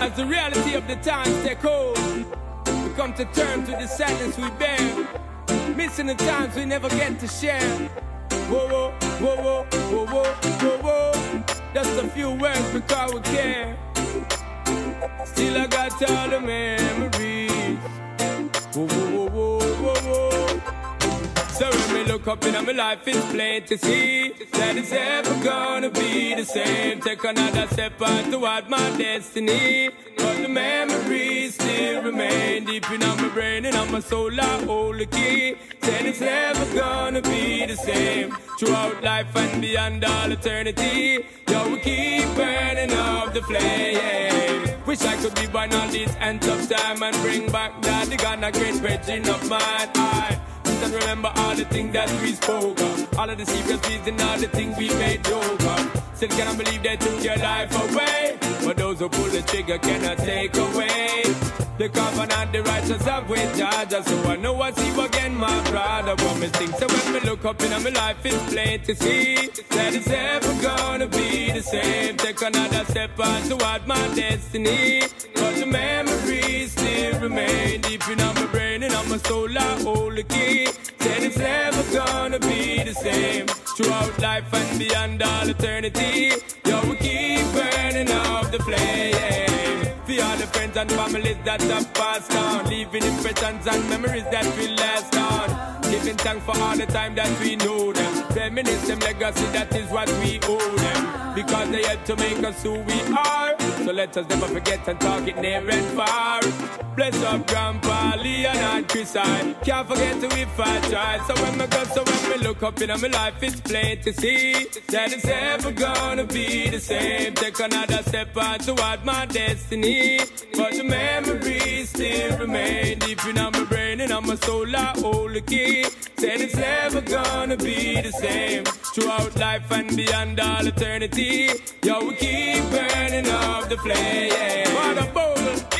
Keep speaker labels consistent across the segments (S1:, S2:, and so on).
S1: As the reality of the times take hold, we come to terms with the sadness we bear. Missing the times we never get to share. Whoa, whoa, whoa, whoa, whoa, whoa, whoa, whoa. Just a few words because we care. Still I got all the memories. Whoa, whoa, whoa, whoa, whoa, whoa. So when me look up in my life, it's plain to see that it's ever gonna be the same. Take another step on toward my destiny. But the memories still remain deep in my brain and on my soul. I hold the key. Said it's never gonna be the same. Throughout life and beyond all eternity. Yo, we keep burning up the flame. Wish I could be born on this end of time and bring back that the gun a great virgin of mine. And remember all the things that we spoke of. All of the secrets and all the things we made joke. Still cannot believe they took your life away. But those who pull the trigger cannot take away. The covenant, the righteous have with Jah. So I know I see again, my brother. But me think so when me look up in my life, it's plain to see that it's ever gonna be the same. Take another step on toward my destiny. But the memories still remain deep in my brain and on my soul. I hold the key. Said it's never gonna be the same. Throughout life and beyond all eternity. Yo, we keep burning up the flame. For all the friends and families that have passed on. Leaving impressions and memories that will last on. Giving thanks for all the time that we know them. Reminisce legacy, that is what we owe them. Because they helped to make us who we are. So let us never forget and talk it near and far. Bless up Grandpa Leon and Chris I can't forget to if I try. So when me go, so when me look up in my life, it's plain to see that it's ever gonna be the same. Take another step on toward my destiny. But the memories still remain deep in my brain and on my soul. I hold the key. Said it's never gonna be the same. Throughout life and beyond all eternity. Yo, we keep burning up the flame. For the bowl.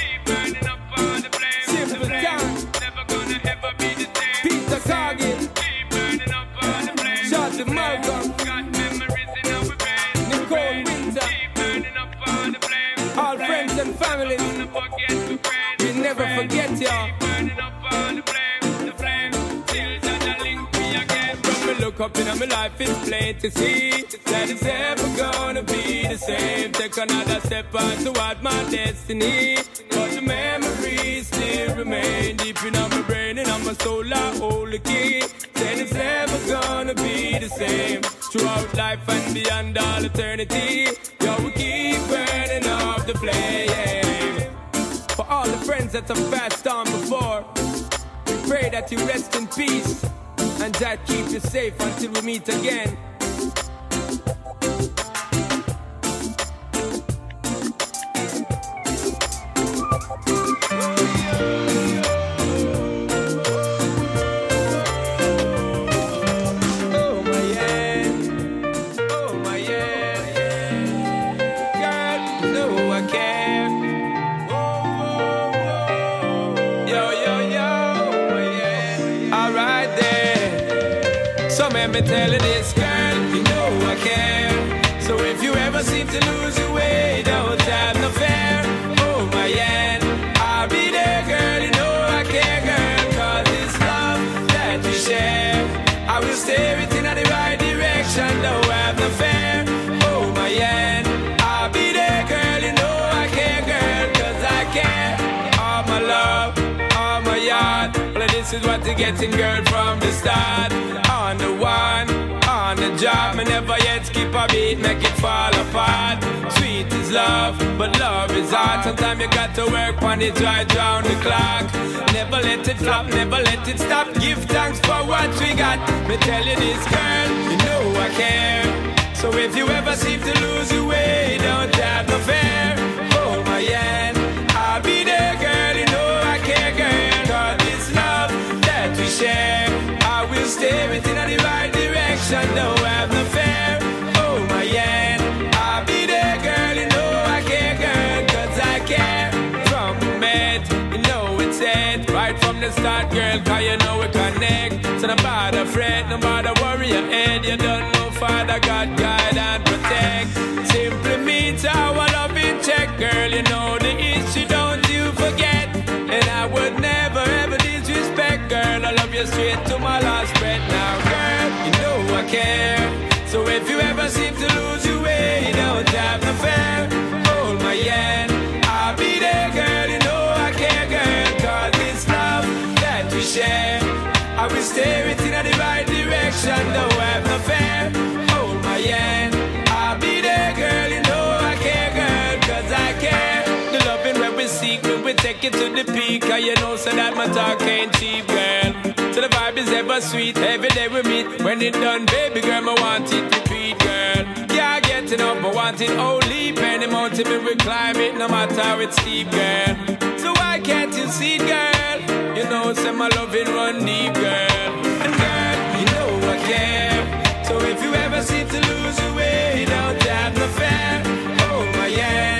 S1: Up in my life, it's plain to see that it's ever gonna be the same. Take another step on toward my destiny. But the memories still remain deep in my brain and on my soul. I hold the key. Then it's never gonna be the same. Throughout life and beyond all eternity. Yo, we keep burning up the flame. For all the friends that have passed on before, we pray that you rest in peace and that keep you safe until we meet again. Tell you this is what you're getting, girl, from the start. On the one, on the job, me never yet skip a beat, make it fall apart. Sweet is love, but love is hard. Sometimes you got to work on it right round the clock. Never let it flop, never let it stop. Give thanks for what we got. Me tell you this, girl, you know I care. So if you ever seem to lose your way, don't have no fear. Start, oh, you know it's head right from the start, girl. 'Cause you know we connect. So no bother fret, no bother worry your head. You don't know Father God guide and protect. Simply means our love in check, girl. You know
S2: care. So if you ever seem to lose your way, don't have no fear. Hold my hand, I'll be there, girl. You know I care, girl. Cause this love that we share, I will steer it in the right direction. Don't have no fear. Hold my hand, I'll be there, girl. You know I care, girl. Cause I care. The loving where we seek, when we take it to the peak. Cause you know, so that my talk ain't cheap, girl. So the vibe is ever sweet, every day we meet. When it done, baby girl, I want it repeat, girl. Yeah, get it up, I want it only. Penny mountain, we will climb it, no matter how it's steep, girl. So why can't you see girl? You know, say my loving run deep, girl. And girl, you know I care. So if you ever seem to lose your way, don't have no fear. Hold my hand,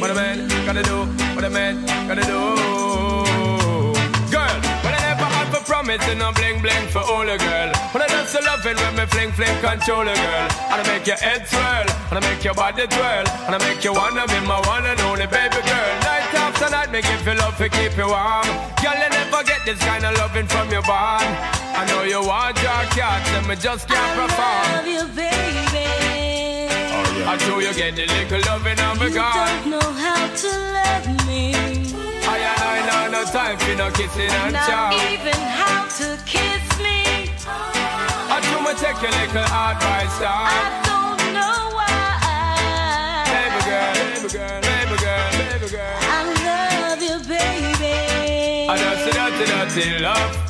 S1: What a man gotta do, what a man gotta do. Girl, but I never have a promise and no bling bling for all a girl. But I just a loving when me fling fling control a girl. And I make your head swirl, and I make your body twirl, and I make you wanna be my one and only baby girl. Night after night, me give you love to keep you warm. Girl, you never get this kind of loving from your bond. I know you want your cat, and me just can't perform.
S3: I love you, baby.
S1: I know you get a little loving on
S3: You
S1: me gone.
S3: don't know how to love me.
S1: I and I know no time for no kissing and
S3: Not even how to kiss me.
S1: I do me take your little advice
S3: I don't know why.
S1: Baby girl, baby girl, baby girl, baby girl.
S3: I love you, baby.
S1: I just a dirty, dirty love.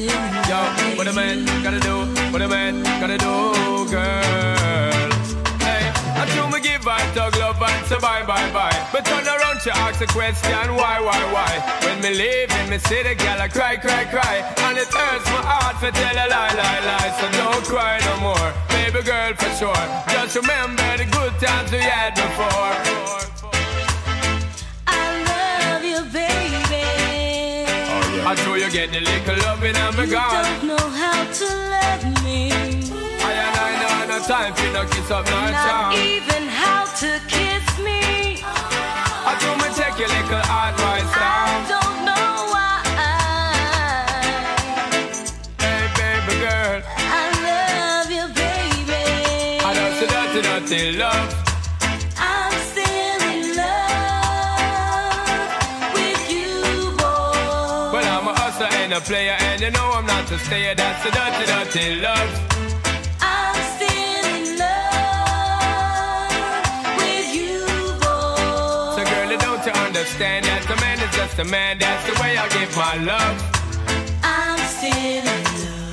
S1: Yo, what a man gotta do, what a man gotta do, girl. Hey, I do me give I dog love and say bye, bye, bye. But turn around, she ask a question, why, why, why? When me leave in me city, girl, I cry, cry, cry. And it hurts my heart for tell a lie, lie, lie. So don't cry no more, baby girl, for sure. Just remember the good times we had before.
S3: I
S1: know you get the little loving
S3: You don't know how to love me.
S1: I and I know no time for no kiss up, no
S3: Not even how to kiss me.
S1: I do me take your little advice
S3: I
S1: down.
S3: you
S1: know I'm not to stay. That's a dirty, dirty love. understand that the man is just a man. That's the way I give my love.
S3: I'm still in love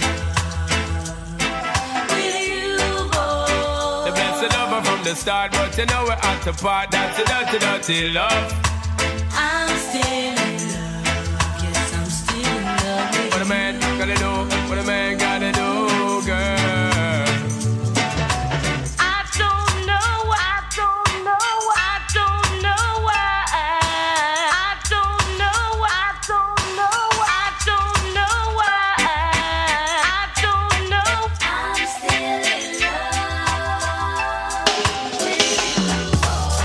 S3: with you, boy.
S1: The best of lover from the start, but you know we're at the part. That's the dirty, dirty love.
S3: I'm still.
S1: What a man gotta do, what a man gotta do, girl.
S3: I don't know, I don't know, I don't know where I don't know, I don't know, I don't know where I don't know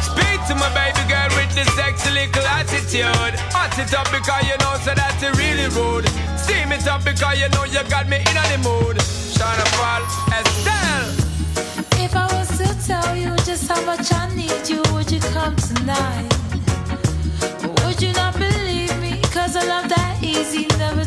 S1: Speak to my baby girl with this sexy little attitude. Hot it up because you know so that you really rude. It up because you know you got me in the mood. Shana Fall, Estelle.
S4: If I was to tell you just how much I need you, would you come tonight? Would you not believe me? Cause a love that easy never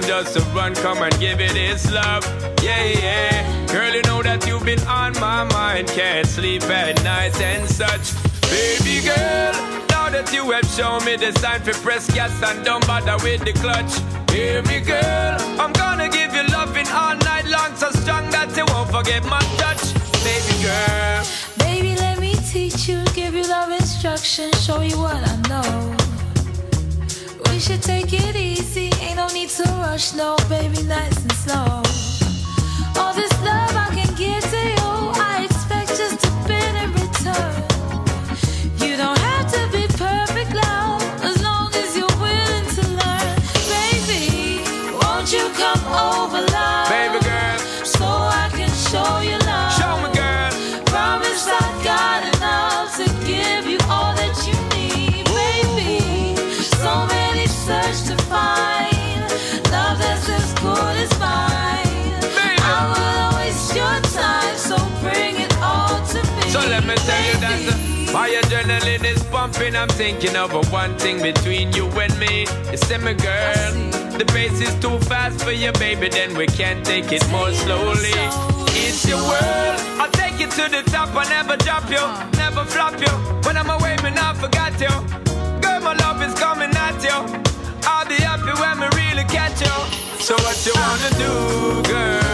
S4: time
S1: just to run, come and give it its love. Yeah, yeah. Girl, you know that you've been on my mind. Can't sleep at night and such. Baby girl, now that you have shown me the sign for press gas and don't bother with the clutch. Hear me, girl, I'm gonna give you loving all night long, so strong that you won't forget my touch. Baby girl,
S4: baby, let me teach you, give you love instruction, show you what I know. We should take it easy, ain't no need to rush, no, baby, nice and slow. All this love I
S1: pumping. I'm thinking of a one thing between you and me. See me, girl. The pace is too fast for you, baby. Then we can't take it more slowly. It's your world. I'll take you to the top. I never drop you, never flop you. When I'm away, me not forgot you. Girl, my love is coming at you. I'll be happy when we really catch you. So what you wanna do, girl?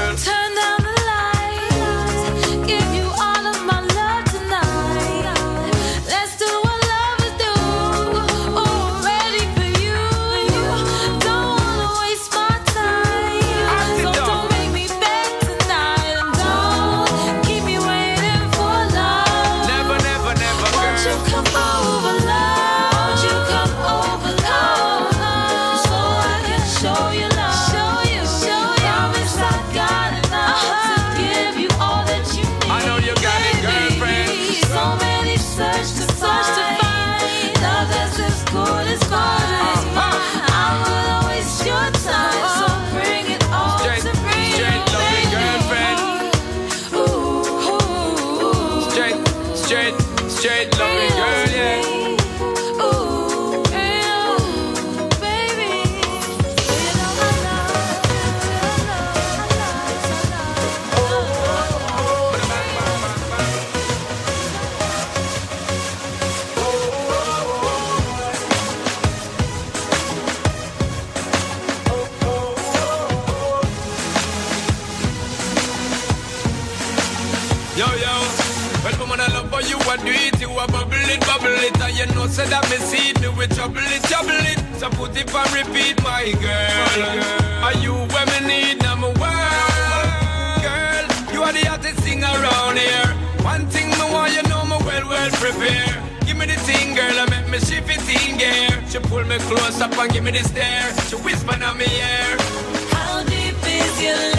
S4: So
S1: put it and repeat, my girl. Are you where me need number one? Girl, you are the hottest thing around here. One thing me want, you know me well, well prepared. Give me the thing, girl, I make me shift it in gear. She pull me close up and give me the stare. She whisper in my ear.
S4: How deep is your love?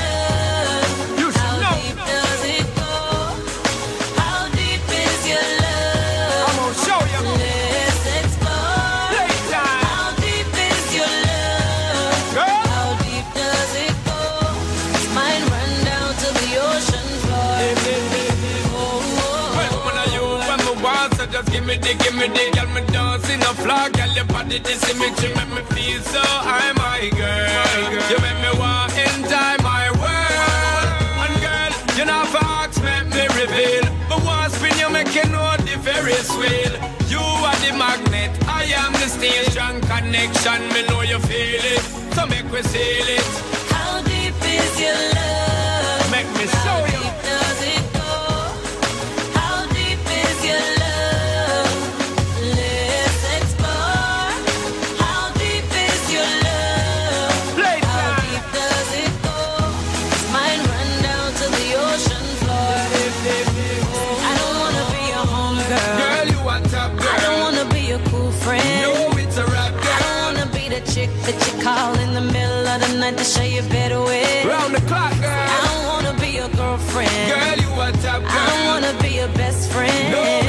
S1: gimme the, gimme the, girl me dancing a floor, girl your body to see me, you make me feel so high, my girl. You make me want enjoy my world, and girl, you know facts make me reveal, but once when you making all the very wheel, you are the magnet, I am the steel, strong connection, me know you feel it, so make we seal it.
S3: How deep is your love?
S1: Make me show you.
S3: chick that you call in the middle of the night to share your better with.
S1: Round the clock, girl.
S3: I don't wanna be your girlfriend.
S1: Girl, you a top girl.
S3: I don't wanna be your best friend.
S1: No.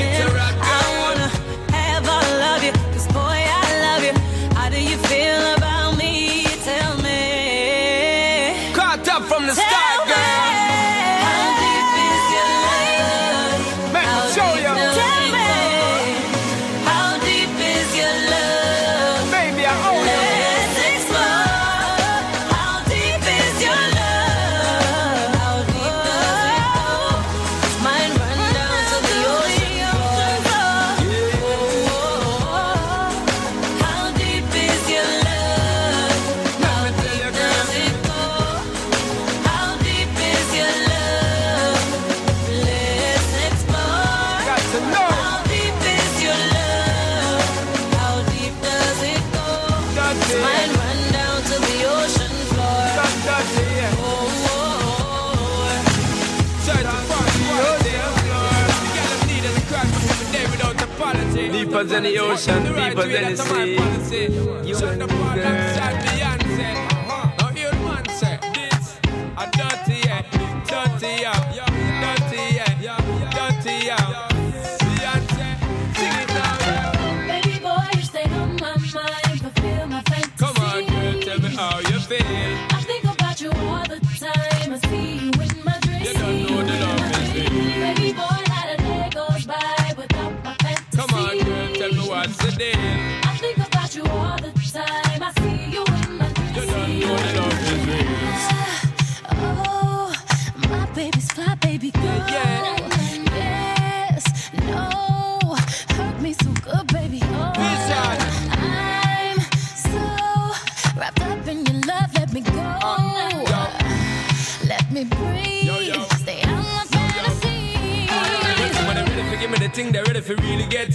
S1: Humans in the
S3: ocean, deeper than the
S1: sea.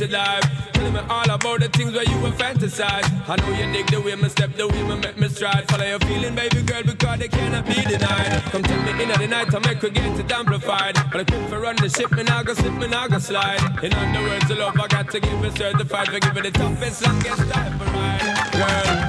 S4: life. Tell me
S3: all about the
S4: things where you were fantasize. I know you dig the way me step, the way me make me stride. Follow your feeling, baby girl, because they cannot be denied. Come take me in at the night, I make we get it amplified. But I quit for run the ship, and I go slip, and I go slide. In other words, the love I got to give it certified. For give it the toughest, longest time for
S3: mine,
S4: girl.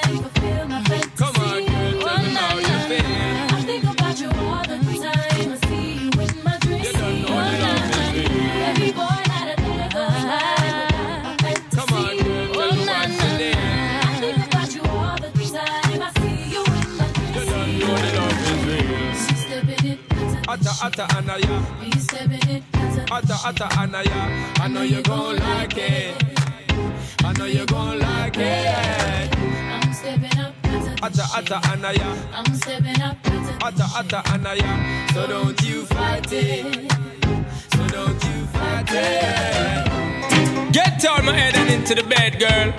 S1: Atta atta anaya,
S4: be stepping it,
S1: atta atta anaya. I know you gon' like it. I know you gon' like it.
S4: I'm stepping up,
S1: Atta atta anaya,
S4: I'm stepping up,
S1: atta atta anaya. So don't you fight it. So don't you fight it. Get out my head and into the bed, girl.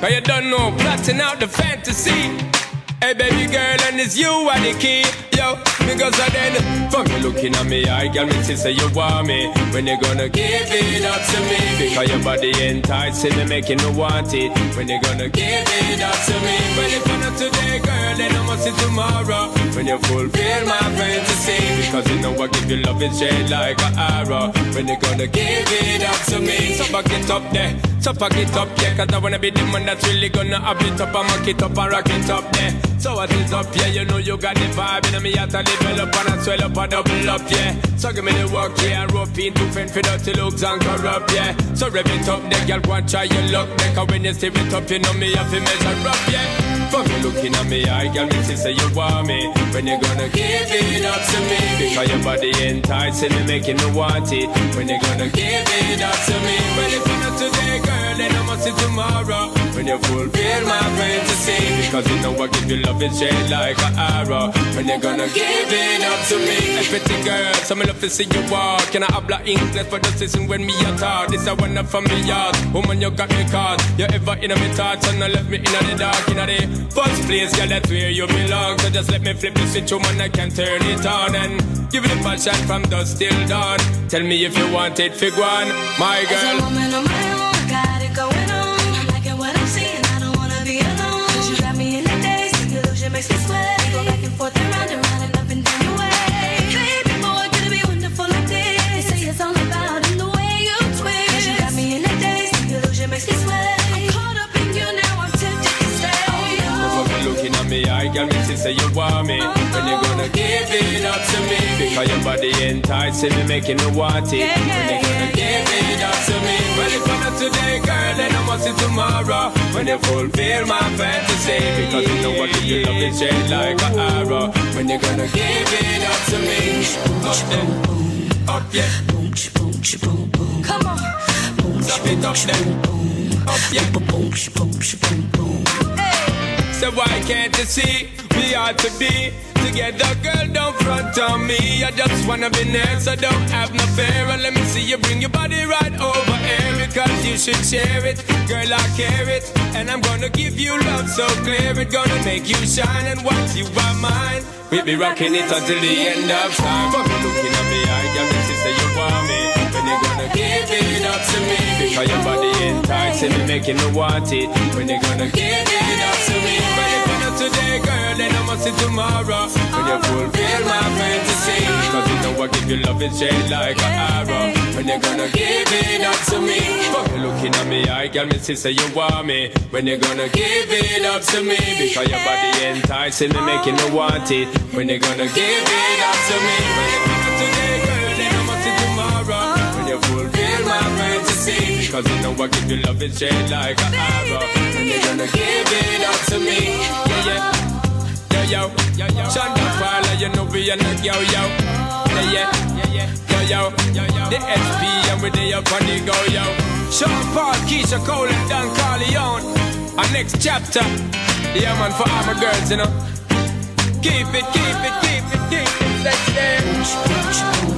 S1: Cause you don't know, plotting out the fantasy. Hey baby girl, and it's you are the key. Yo, because I then From you looking at me, I me to say you want me. When you gonna give it up to me? Because your body enticing me, making me want it. When you gonna give it up to me? When you not today, girl, then I must see tomorrow. When you fulfill my fantasy. Because you know I give you love, it's shade like an arrow. When you gonna give it up to me? So back it up there. So pack it up, yeah, cause I wanna be the man that's really gonna have it up and mock it up and rock it up yeah. So what is up, yeah, you know you got the vibe in me at a level up and I swell up and double up, yeah. So give me the work, yeah, rope in to fend for dirty looks and corrupt, yeah. So rev it up, there, girl, go and try your luck, cause when you steer it up, you know me have to measure up, yeah. From you looking at me, I girl, me say you want me. When you gonna give it up to me? Because your body enticing me, making me want it. When you gonna give it up to me? Well, if not today, girl, then I must see tomorrow. When you fulfill my fantasy. Because you know I give you love, it's shade like an arrow. When you gonna give it up to me? Hey, pretty girl, so me love to see you walk. Can I habla English for the season when me a talk? This a one up from me yard. Woman, you got me caught. You ever in me thoughts and I left me in the dark, in the first place, girl, that's where you belong. So just let me flip the switch, oh, woman, I can turn it on and give it a passion from dusk till dawn. Tell me if you want it, fig one, my
S5: As a
S1: girl.
S5: woman on my own, I got it going on. I got me to
S1: say you want me. When you gonna give it up to me? Because your body enticing me, making me want it. When you gonna give it up to me? Well, if not today, girl, then I must see tomorrow. When you fulfill my fantasy. Because you know what you love is shade like an arrow. When you gonna give it up to me? Up there, up yeah,
S5: Boom, sh- boom, sh- boom, boom.
S4: Come on.
S1: Stop it up there, up yeah.
S5: boom, sh- boom, sh- boom, boom.
S1: So why can't you see we ought to be together, girl? Don't front on me. I just wanna be near, so don't have no fear. And let me see you bring your body right over here because you should share it, girl. I care it, and I'm gonna give you love so clear. It gonna make you shine, and once you are mine, we'll be rocking it until the end of time. But looking at me, I got me to say you want me. When you gonna give it up to me? Because your body enticing me, making me want it. When you gonna give it up to me? Today, girl, then I must see tomorrow. When you fulfill my fantasy. Cause you know I give you love, it's shade like an arrow. When you gonna give it up to me? Fuck you looking at me, I got me sister, you want me. When you gonna give it up to me? Because your body enticing me, making me want it. When you gonna give it up to me? If you're today, girl, then I must see tomorrow. When you fulfill my fantasy. Cause you know I give you love, it's shade like an arrow. When you gonna give it up to me? Yeah, yeah. Yo, yo, yo, yo. Shonda Paula, you know we are not yo, yo. Yeah, yeah, yeah. Yo, yo, yo. The SP and we there up on the go, yo. Sean Paul, Keyshia Cole and Don Corleone. Our next chapter. Yeah, man, for all my girls, you know. Keep it, keep it, keep it, keep it. Let's there.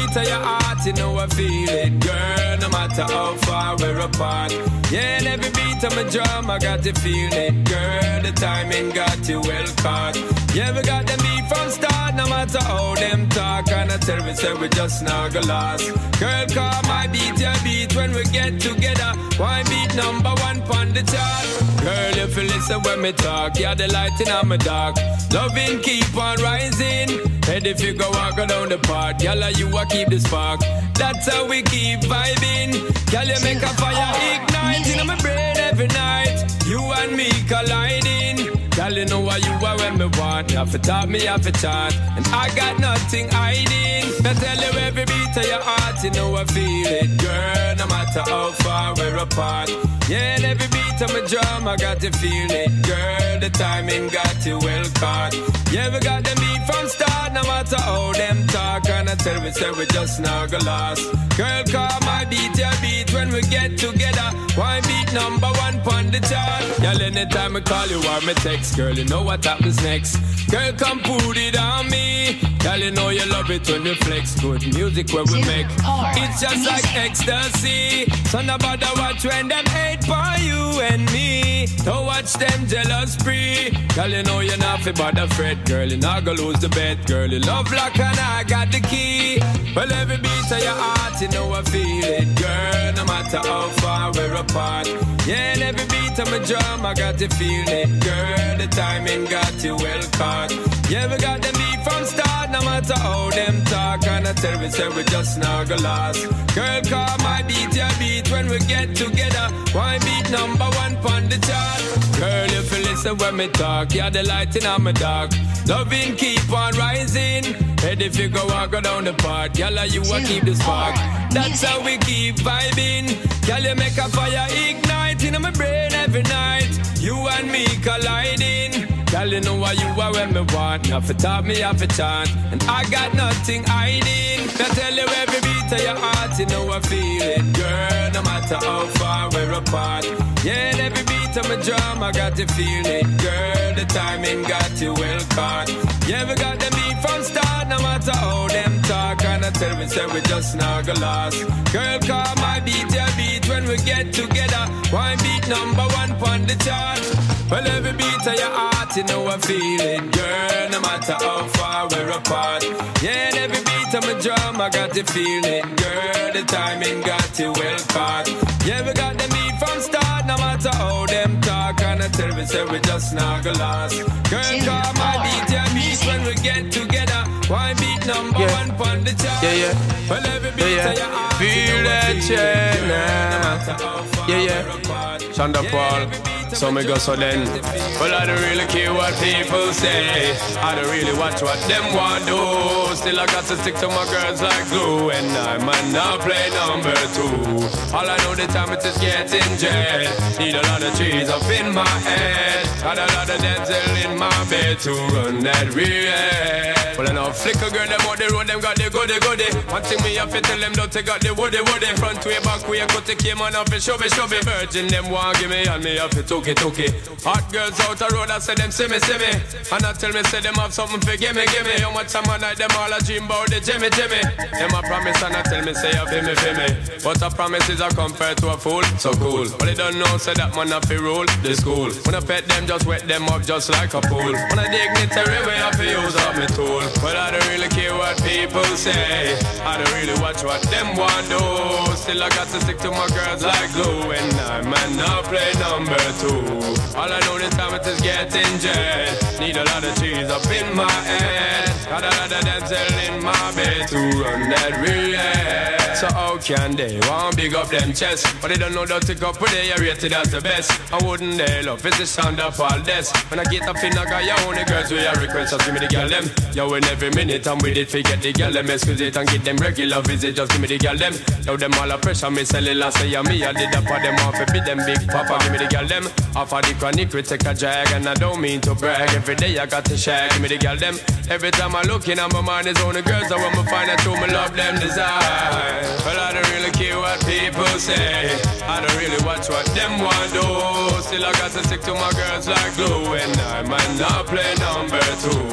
S1: of your heart, you know I feel it, girl. No matter how far we're apart. Yeah, and every beat of my drum, I got to feel it, girl. The timing got you well caught. Yeah, we got the beat from start, no matter how them talk. And I tell me, say we just not go lost. Girl, call my beat, your beat when we get together. Why beat number one on the chart? Girl, if you listen when me talk, you're the light in my dark. Loving keep on rising. And if you go walk down the path, girl, you a keep the spark. That's how we keep vibing. Girl, you make a fire ignite in my brain every night. You and me colliding. Girl, you know what you are when me want. You have to talk, me have to chat. And I got nothing hiding. I tell you every beat of your heart, you know I feel it, girl. No matter how far we're apart. Yeah, and every beat of my drum, I got to feel it, girl. The timing got you well caught. Yeah, we got the beat from start, no matter how them talk. And I tell me, say we just not go lost. Girl, call my beat, your beat when we get together. Why beat number one on the chart? Girl, anytime I call you or me text, girl, you know what happens next. Girl, come put it on me. Girl, you know you love it when we flex. Good music when we make. It's just like ecstasy. So nobody watch when them hate for you and me. Don't watch them jealous free. Girl, you know you're not fi bother fret. Girl, you not gonna lose the bet. Girl, you love lock and I got the key. Well, every beat of your heart, you know I feel it. Girl, no matter how far we're apart. Yeah, and every beat of my drum, I got to feel it. Girl, the timing got you well caught. Yeah, we got the beat from start, no matter how them talk. And I tell me, say we just not go last. Girl, call my beat, your beat when we get together. Why beat number one on the chart? Girl, if you listen when me talk, you're the light in my dark. Loving keep on rising. Head if you go walk go down the path, girl, you will keep the spark. That's how we keep vibing. Girl, you make a fire ignite in my brain every night. You and me colliding. Girl, you know what you are when me want. Now for talk me, have a chant. And I got nothing hiding. I tell you every beat of your heart, you know I feel it. Girl, no matter how far we're apart. Yeah, every beat of my drum, I got to feel it. Girl, the timing got you well caught. Yeah, we got the beat from start, no matter how them talk. And I tell me, say we just go lost. Girl, call my beat, your beat when we get together. Why beat number one on the chart? Well, every beat of your heart, you know I feel it, girl. No matter how far we're apart. Yeah, and every beat of my drum, I got to feel it, girl. The timing got you well caught. Yeah, we got the beat from start, no matter how them talk. And I tell me, say we just not go lost. Girl, call my beat, your beat when we get together. Why beat number
S3: Yeah.
S1: one on the chart?
S3: Yeah, yeah.
S1: Well, every beat
S3: Yeah,
S1: of your heart,
S3: Feel
S1: you know I
S3: that
S1: feel it, girl.
S3: Yeah, yeah.
S1: we're.
S3: Shonda Paul. So me go so then. Well, I don't really care what people say. I don't really watch what them want do. Still, I got to stick to my girls like glue. And I might not play number two. All I know the time it is getting jet. Need a lot of trees up in my head. Got a lot of dental in my bed to run that real. Well, I know flicker girl, them on the road, them got the goody goody. One thing me to tell them, don't take out the woody woody. Front way, back way, cut the came on off it, show me, show me. Virgin, them want give me, and me have it, took it. Hot girls out the road, I say them see me, see me. And I tell me, say them have something for give me, give me. How much time I night, them all a dream about the Jimmy, Jimmy. Them a promise, and I tell me, say, you feel me, feel me. But a promise is a compared to a fool, so cool. But they don't know, say that man have to rule the school. When I pet them, just wet them up just like a pool. When I dignitary way, I to use up my tool. But I don't really care what people say. I don't really watch what them want do. Still I got to stick to my girls like glue. And I might not play number two. All I know this time is getting jet. Need a lot of cheese up in my head. Got a lot of dental in my bed to run that real. So how can they want big up them chest? But they don't know that to go put they are rated as the best. I wouldn't they love it's the sound of all this. When I get up in I got your only girls with your request, just give me the girl them. Yo, in every minute I'm with it, forget the girl them. Excuse it and get them regular visit, just give me the girl them. Yo, them all a pressure, me it last say me. I did up for them off, be them big papa, give me the girl them. Off of the chronic, we take a drag, and I don't mean to brag. Every day I got to share, give me the girl them. Every time I look in, on my mind is only girls, I want me find out who me love them desire. Well, I don't really care what people say. I don't really watch what them want do.
S1: Still I got to stick to my girls like glue And I might not play number two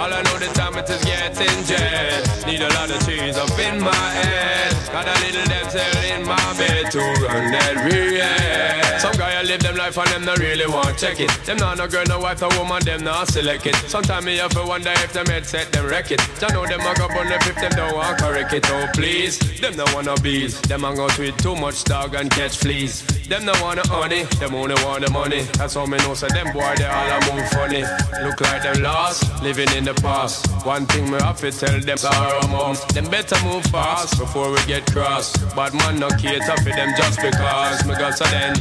S1: All I know the time it is getting jet Need a lot of trees up in my head Got a little damsel in my bed To run that real Some guy I live them life and them not really want check it. Them not no girl, no wife, no woman, them not select it. Sometimes me have to wonder if them head set them wreck it. I know them a go bun if them don't want correct it. Oh please, them no wanna bees. Them hang out with too much dog and catch fleas. Them no wanna honey, them only want the money. That's how me know so them boy they all a move funny. Look like them lost, living in the past. One thing me have to tell them sorrow mom. Them better move fast before we get cross. Bad man no cater for them just because Me got so then.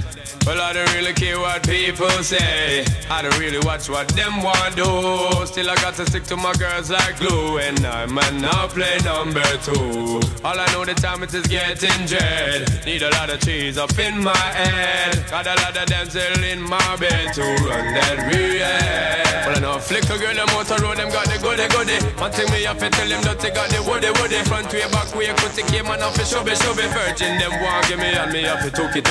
S1: Well I don't really care what people say. I don't really watch what them want do. Still I got to stick to my girls like glue. And I might not play number two. All I know the time it is getting dread. Need a lot of cheese up in my head. Got a lot of damsel in my bed To run that real Well I know flicker girl them out the road Them got the goody goody. One thing me have to tell them that they got the woody woody. Front way back way the came and off the shove shove Virgin them want give me and me have to took it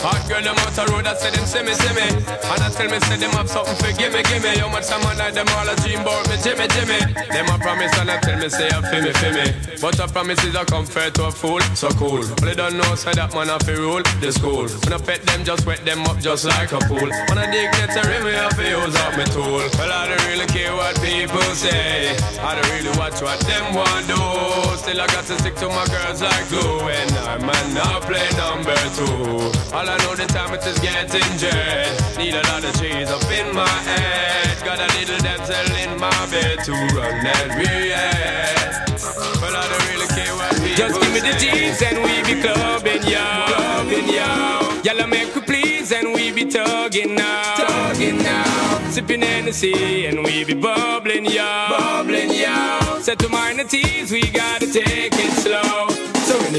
S1: Hot girl them out the road I say them see me see me. And I tell me say them have something for gimme gimme. How much time I like them all a dream about me Jimmy Jimmy. Them a promise and I tell me say I feel me feel me. But a promise is a comfort to a fool So cool. But they don't know say that man have to rule the school. When I pet them just wet them up just like a pool. When I dig get a me have to use up my tool. Well I don't really care what people say. I don't really watch what them want do. Still I got to stick to my girls like glue. And I might not play number two All I know the time it is getting jet Need a lot of cheese up in my head Got a little damsel in my bed To run that real But I don't really care what people
S2: Just give me the jeans and we be clubbing, yo. Clubbing, yo. Y'all make we please and we be tugging now. Tugging now. Sipping Hennessy and we be bubbling, yo. Bubbling, yo. Set to minor teas, we gotta take it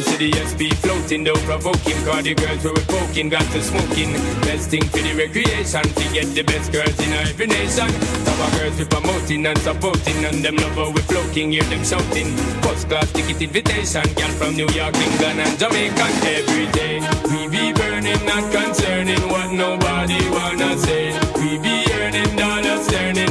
S2: So in the city, SP floating, though provoking. Cause the girls we were poking, got to smoking. Best thing for the recreation, to get the best girls in every nation. Some girls we promoting and supporting, and them lover we floating, hear them shouting. First class ticket invitation, girl from New York, England, and Jamaica. Every day we be burning, not concerning what nobody wanna say. We be earning dollars, turning,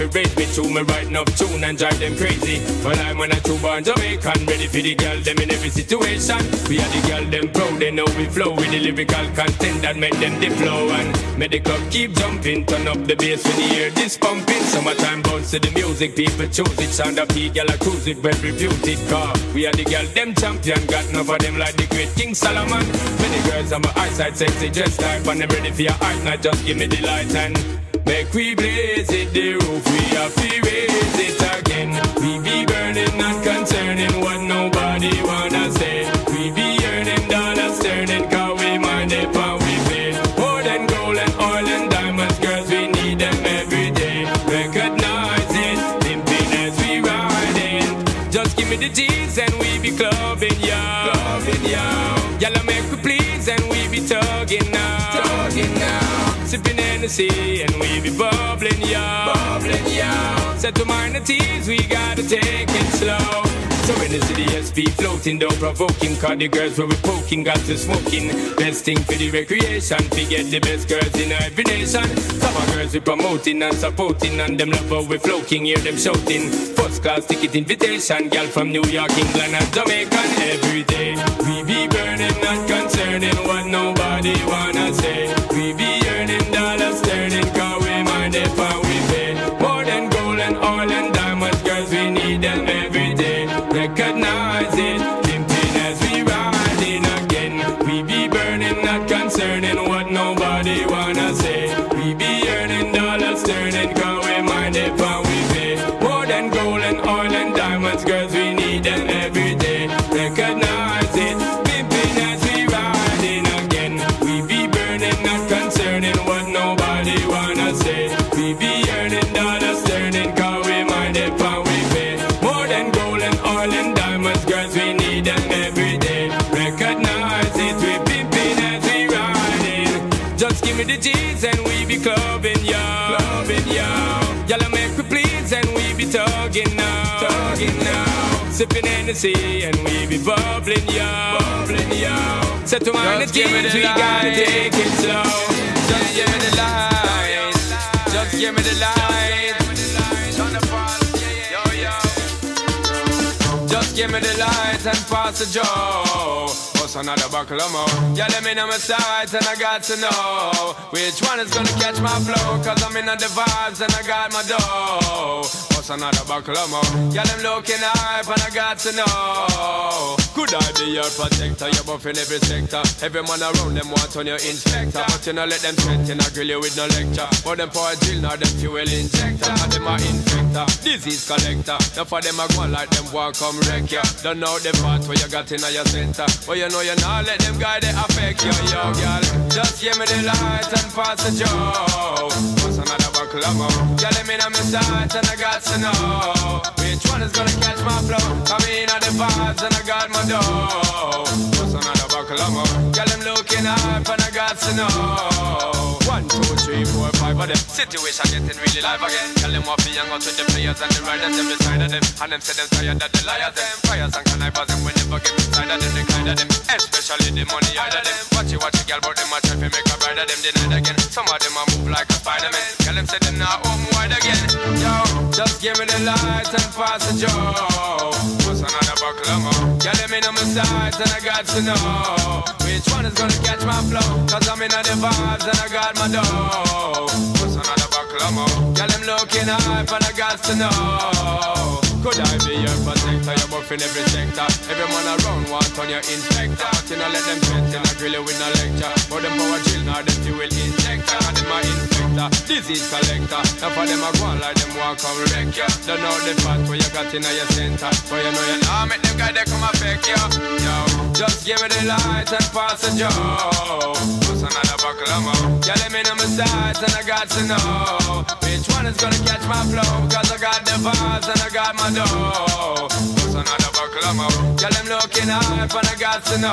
S2: to raise me to me writing up tune and drive them crazy. But I'm when I true born Jamaican, ready for the girl them in every situation. We are the girl them proud, they know we flow with the lyrical content that make them the flow and make the club keep jumping. Turn up the bass when you hear this pumping. Summertime bounce to the music, people choose it. Sound of the girl I cruise it, well reputed car. We are the girl them champion, got enough of them like the great King Solomon. Many girls on my eyesight, sexy dress type, and them ready for your art, not just give me the light and. Make we blaze it, the roof, we have to raise it again. We be burning, not concerning what nobody wanna say. We be earning dollars, turning, cause we mind it, and we pay. More than gold and oil and diamonds, girls, we need them every day. Recognize it, pimping as we riding. Just give me the G's and we be clubbing, yo. Clubbing, yo. Y'all make we please and we be tugging now. Tugging now. Sipping Hennessy we be bubbling, yo. Bubbling, yo. Set to mind the teas, we gotta take it slow. So in the city, SP floating, though provoking. Cause the girls where we poking, got to smoking. Best thing for the recreation, to get the best girls in every nation. Some of girls we promoting and supporting, and them love how we floating, hear them shouting. First class ticket invitation, girl from New York, England, and Jamaica every day. We be burning, not concerning what nobody wanna say. We be Just give me the G's and we be clubbing, yo. Clubbing, yo. Y'all make we please and we be tugging now, tugging now. Sipping Hennessy and we be bubbling, yo, bubbling, yo. Set to mind the
S1: Just give me
S2: things
S1: the
S2: we gotta take it slow.
S1: Just give me the light. Just give me the light. Turn the ball, yo, yo. Just give me the light and pass the joe. What's another buckle of more? Yeah, let me know my sides and I got to know which one is gonna catch my flow. Cause I'm in the vibes and I got my dough. What's another buckle of more? Yeah, them looking hype and I got to know. Could I be your protector? You're buffing every sector. Every man around them want on your inspector. But you know, let them threaten, I grill you with no lecture. But them for a drill, now them fuel injector. And them a infector, disease collector. Now for them, I go like them walk come wreck ya. Don't know the part where you got in your center. But you know you not let them guy they affect you, yo, girl. Just give me the light and pass the joe. What's another buckle of more? Yeah, let me know my sight and I got to know which one is gonna catch my flow. Come in at the vibes and I got my dough. What's another buckle of more? Yeah, them looking hype and I got to know. One, two, three, four, five of them. Situation getting really live again. Tell them what be young out with the players and the riders them beside of them. And them say them tired that the liars them. Fires and connivers them we never get inside of them. The kind of them, especially the money out of them. Watch it, watch it, girl, but them a try to make a bride of them denied again. Some of them a move like a Spider-Man. Tell them say them not home wide again. Yo, just give me the light and pass the joe. What's another buckle of more? Yeah, let me know my sides and I got to know which one is gonna catch my flow. Cause I'm in on the vibes and I got my dough. What's another more? Yeah, them looking hype and I got to know. Could I be your protector? You're buffing every sector. Every man around want on your inspector. You know, let them threaten, I grill you with no lecture. But them power drill, now injector. And them a infector, disease collector. Now for them, I go on like them walk come wreck ya. Don't know the part where you got in your center. But you know you now make them guy they come affect you. Yo, just give me the light and pass the joe. What's another buckle of more? Yeah, let me know my sides and I got to know which one is gonna catch my flow. Cause I got the vibes and I got my dough. Another buckle of more? Them looking hype and I got to know.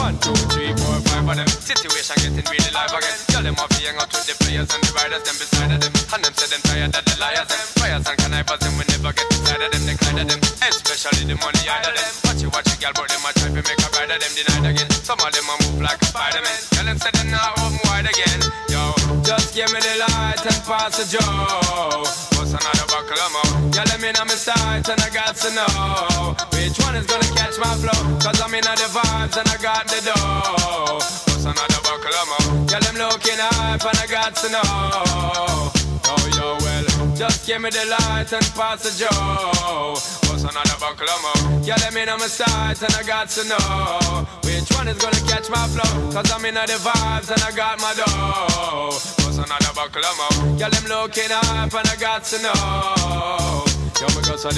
S1: One, two, three, four, five of them. Situation getting really live again. Tell them off hang out with the players and the riders, them beside of them. And them say them tired that the liars, them. Fires and connivers, them we never get inside of them. They kind of them, especially the money out of them. Watch it, watch it, girl, but them a try to make a bride of them denied again. Some of them a move like a Spider-Man. Tell them them not open wide again. Yo, just give me the light and pass the joe. What's another buckle of more? Yeah, let me know my sights and I got to know which one is gonna catch my flow. Cause I'm in the vibes and I got the dough. What's another buckle of more? Yeah, them looking hype and I got to know. Just give me the light and pass the joe. What's another buckle more? Yeah, let me know my sights and I got to know which one is gonna catch my flow. Cause I'm in the vibes and I got my dough. What's another buckle more? Yeah, them looking hype and I got to know. Yo, me go so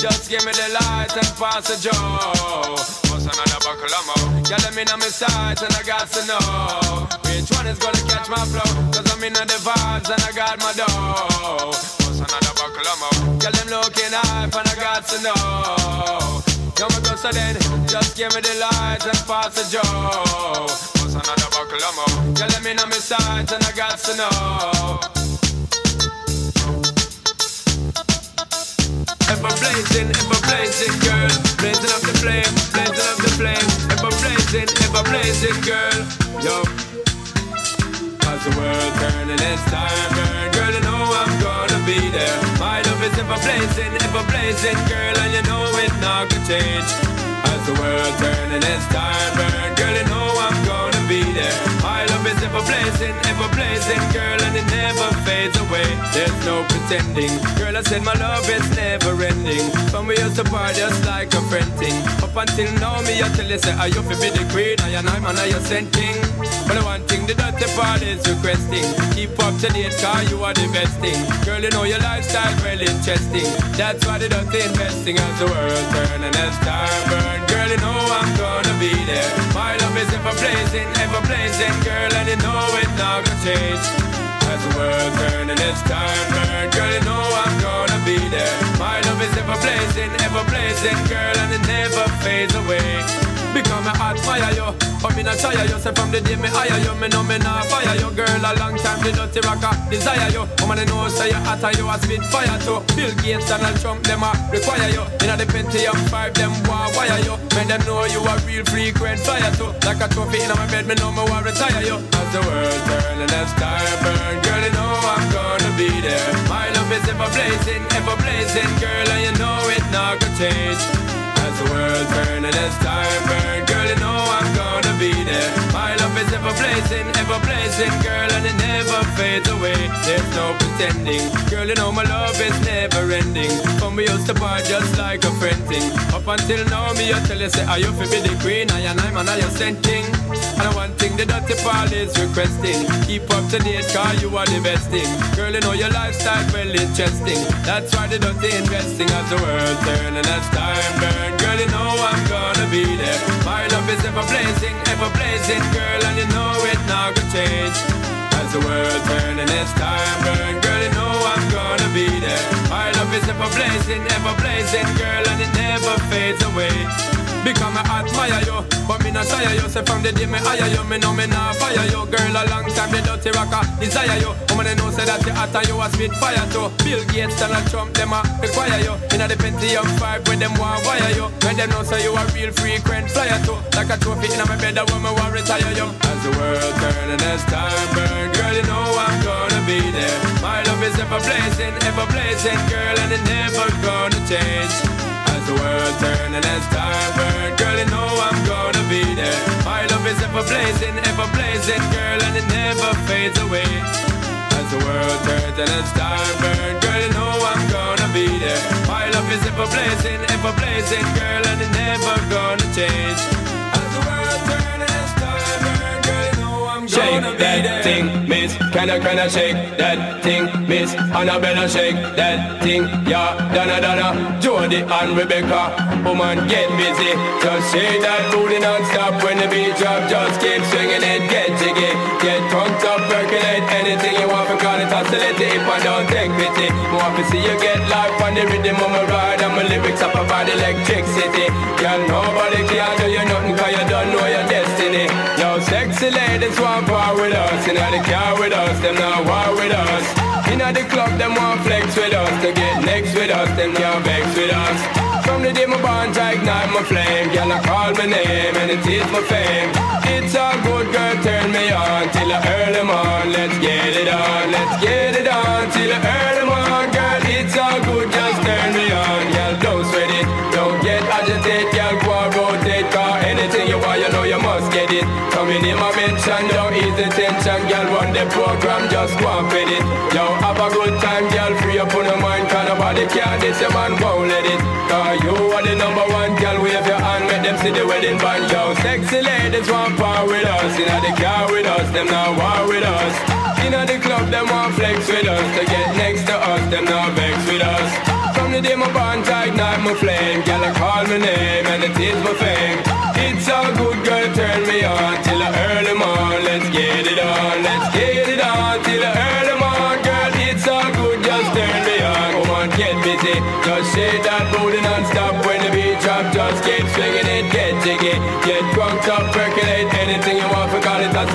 S1: just give me the light and pass the joe. What's another buckle of more? Yeah, let me know my sights and I got to know which one is gonna catch my flow. Cause I'm in the vibes and I got my dough. What's another buckle of more? Yeah, them looking hype and I got to know. Yo, me go then, just give me the light and pass the joe. What's another buckle of more? Yeah, let me know my sights and I got to know. Ever blazing, ever blazing, girl. Blazing up the flame, blazing up the flame. Ever blazing, ever blazing, girl. Yo. As the world turning, it's time, burn. Girl, you know I'm gonna be there. My love is ever blazing, ever blazing, girl, and you know it not gonna change. As the world turning, it's time, burn. Girl, you know I'm gonna be there. My love is ever blazing, ever blazing, girl, and it never fades away. There's no pretending, girl. I said my love is never ending. From we used to party just like a friend thing. Up until now, me I tell you say I you fi be the queen, I and I'm an I sent king. But the one thing the dirty part is requesting. Keep up to date, car you are the best thing. Girl, you know your lifestyle well interesting. That's why the dirty investing as the world turn and as time burn. Girl, you know I'm gonna be there. My love is ever blazing, ever blazing, girl, and you know it not gonna change. As the world turn and as time burn, girl, you know I'm gonna be there. My love is ever blazing, ever blazing, girl, and it never fades away. Because me admire you But me not shy you Say from the day me hire you Me know me not fire you Girl a long time the dirty rocker desire you Woman know say you hotter you a spit fire too. Bill Gates Donald Trump them a require you Inna the Pentium 5 them want wire you Make them know you a real frequent flyer too. Like a trophy inna my bed me know me want retire you As the world turn and as star burn Girl you know I'm gonna be there. My love is ever blazing, ever blazing Girl and you know it not gonna change the world turn and as time burn. Girl you know I'm gonna be there. My love is ever blazing, ever blazing Girl and it never fades away. There's no pretending. Girl you know my love is never ending. When we used to part just like a friend thing. Up until now me I tell you say I you fi be the queen I and I'm an I sent king And one thing the Dutty Paul is requesting Keep up to date cause you are the best thing. Girl you know your lifestyle well interesting. That's why the dirty investing as the world turn and as time burn. Girl you know I'm gonna be there. My love is ever blazing, ever blazing Girl and you know it not gonna change. As the world turn and as time burn Girl, you know I'm gonna be there. My love is ever blazing, ever blazing Girl, and it never fades away Because I admire you But me not shy you Say from the day me hire you Me know me not fire you Girl, a long time the dirty rocker desire you Woman, they know say that you hot and you a spit fire too. Bill Gates, Donald Trump, them a require you Inna the Pentium 5 when them want wire you When them know say you a real frequent flyer too. Like a trophy inna my bed that woman want retire you As the world turn and as time burn Girl, you know I'm gonna be there. My love is ever blazing, ever blazing Girl, and it never gonna change the world turn and as time burn Girl, you know I'm gonna be there. My love is ever blazing, ever blazing Girl, and it never fades away. As the world turns and as time burn Girl, you know I'm gonna be there. My love is ever blazing, ever blazing Girl, and it never gonna change
S2: Shake that thing, miss. Can I, can I shake that thing, miss? Annabella shake that thing, yeah. Donna, Donna, Jody and Rebecca. Woman, get busy. Just shake that booty non-stop when the beat drop. Just keep swinging it, get jiggy. Get drunk up, percolate anything you want. Because it's oscillating if I don't take pity. Want to see you get life on the rhythm of my ride. And my lyrics up about electricity. Girl, nobody can do you nothing cause you don't know destiny. Sexy ladies want part with us. Inna the car with us, them not war with us. Inna the club, them want flex with us. To get next with us, them can't vex with us. From the day my bond, I ignite my flame. Girl, I call my name and it is my fame. It's all good, girl, turn me on till I early morn. Let's get it on, let's get it on till I early morn. Girl, it's all good, just turn me on. Coming in my mention, don't ease the tension. Girl, run the program, just go and fit it. Yo, have a good time, girl, free up on your mind. Cause nobody care, this your man won't let it. Cause you are the number one, girl, wave your hand, make them see the wedding band. Yo, sexy ladies want part with us. Inna the car with us, them not war with us. Inna the club, them want flex with us. To get next to us, them not vex with us. From det må my bond, tight night my flame. Girl, I call my name and it is my fame. It's a good, girl, turn me on till the early morn. Let's get it on, let's get it on till the early morn, girl. It's a good, just turn me on. Come on, get busy, just shake that booty non-stop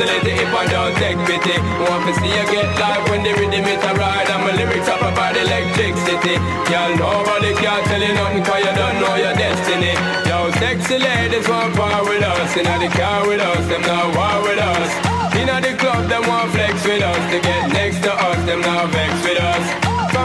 S2: It if I don't take pity. Want to see you get live when the rhythm is a ride and my lyrics up about electricity. Girl, nobody can tell you nothing 'cause you don't know your destiny. Yo, sexy ladies want part with us. Inna the car with us, them not war with us. Inna the club, them want flex with us. To get next to us, them not vex with us.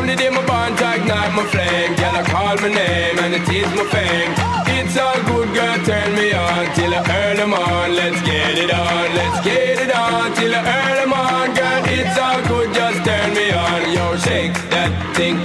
S2: The day my bond, I ignite my flame. Girl, I call my name and it is my fame. It's all good, girl, turn me on till the early morn. Let's get it on, let's get it on till the early morn, girl. It's all good, just turn me on. Yo, shake that thing,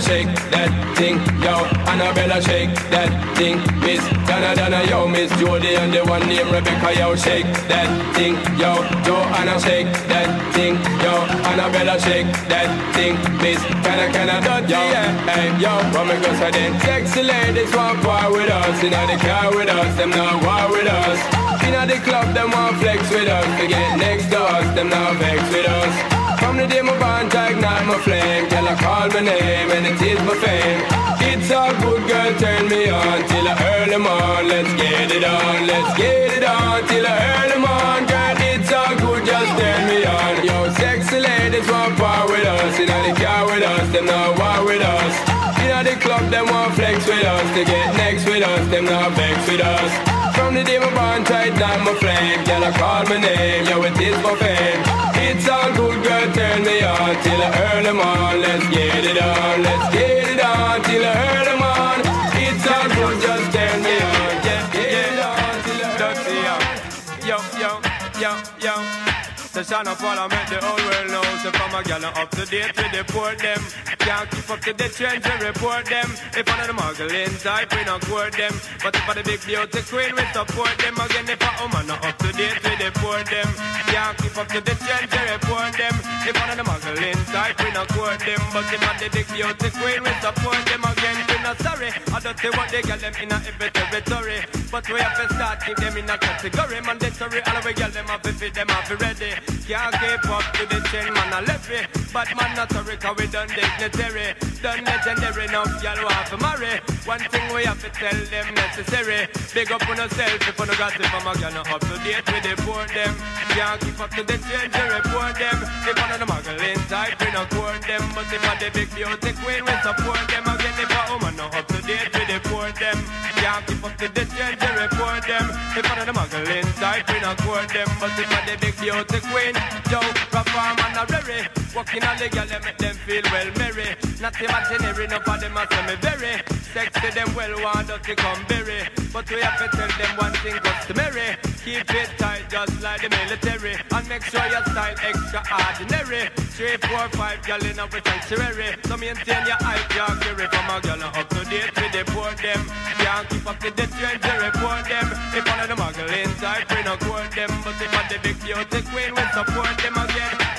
S2: miss. Can I, can I shake that thing? Yo, Annabella, shake that thing, miss. Donna, Donna, yo, miss Jody and the one named Rebecca, yo, shake that thing, yo. Joanna, shake that thing, yo. Annabella, shake that thing, miss. Can I, can I, yo, hey, yo, me go say then? Sexy ladies want part with us, inna the car with us, them not war with us. Inna the club, them want flex with us. To get next to us, them not vex with us. From the day my bond, I ignite my flame. Girl, I call my name and it is my fame. It's all good, girl, turn me on till I earn them on. Let's get it on, let's get it on till I earn them on. Girl, it's all good, just turn me on. Yo, sexy ladies want part with us. You know, they car with us, them not war with us. You know, the club, them want flex with us. They get next with us, them not vex with us. From the day my bond tight, down my flame. Girl, I call my name, yo, it is my fame. It's all good, girl, turn me on till I earn them on. Let's get it on, let's get it on till I earn
S1: The shine of parliament, the whole world knows If I'm a gal up to date with the poor them. Can't keep up to the trends and report them. If one of the muggling type, we not court them. But if I the big beauty queen, we support them. Again, if a woman not up to date with the poor them. Can't keep up to the trends and report them. If one of the muggling type, we not court them. But if I the big beauty queen, we support them Again, we not sorry. I don't see what they got them in a every territory. But we have to start keep them in a category. Mandatory, all we get them have to fit them have to ready. Can't keep up to the trend, man, I left it But man, not sorry, cause we done dignitary. Done legendary, now y'all want to marry. One thing we have to tell them necessary. Big up on yourself if no got it from a Not up to date with the poor them. Can't keep up to the you report them. If of the muggling type, we not court them. But if I the big beauty queen, we support them. Again, if a woman oh, not up to date with the poor them. Can't keep up to the trend, you report them. If one of the muggling type, we not court them. But if I the big beauty queen, Joe, perform and a rary Walking on the girl, they make them feel well merry. Not imaginary, enough of them a say me very. Sexy, them well want to come berry But we have to tell them one thing customary Keep it tight just like the military. And make sure your style extraordinary. Three, four, five girl in our sanctuary. So maintain your high category From a girl up to date with the poor them. Can't keep up to the trend, they report them. If one of the muggling type, we no court them. But if I the big beauty queen, we support them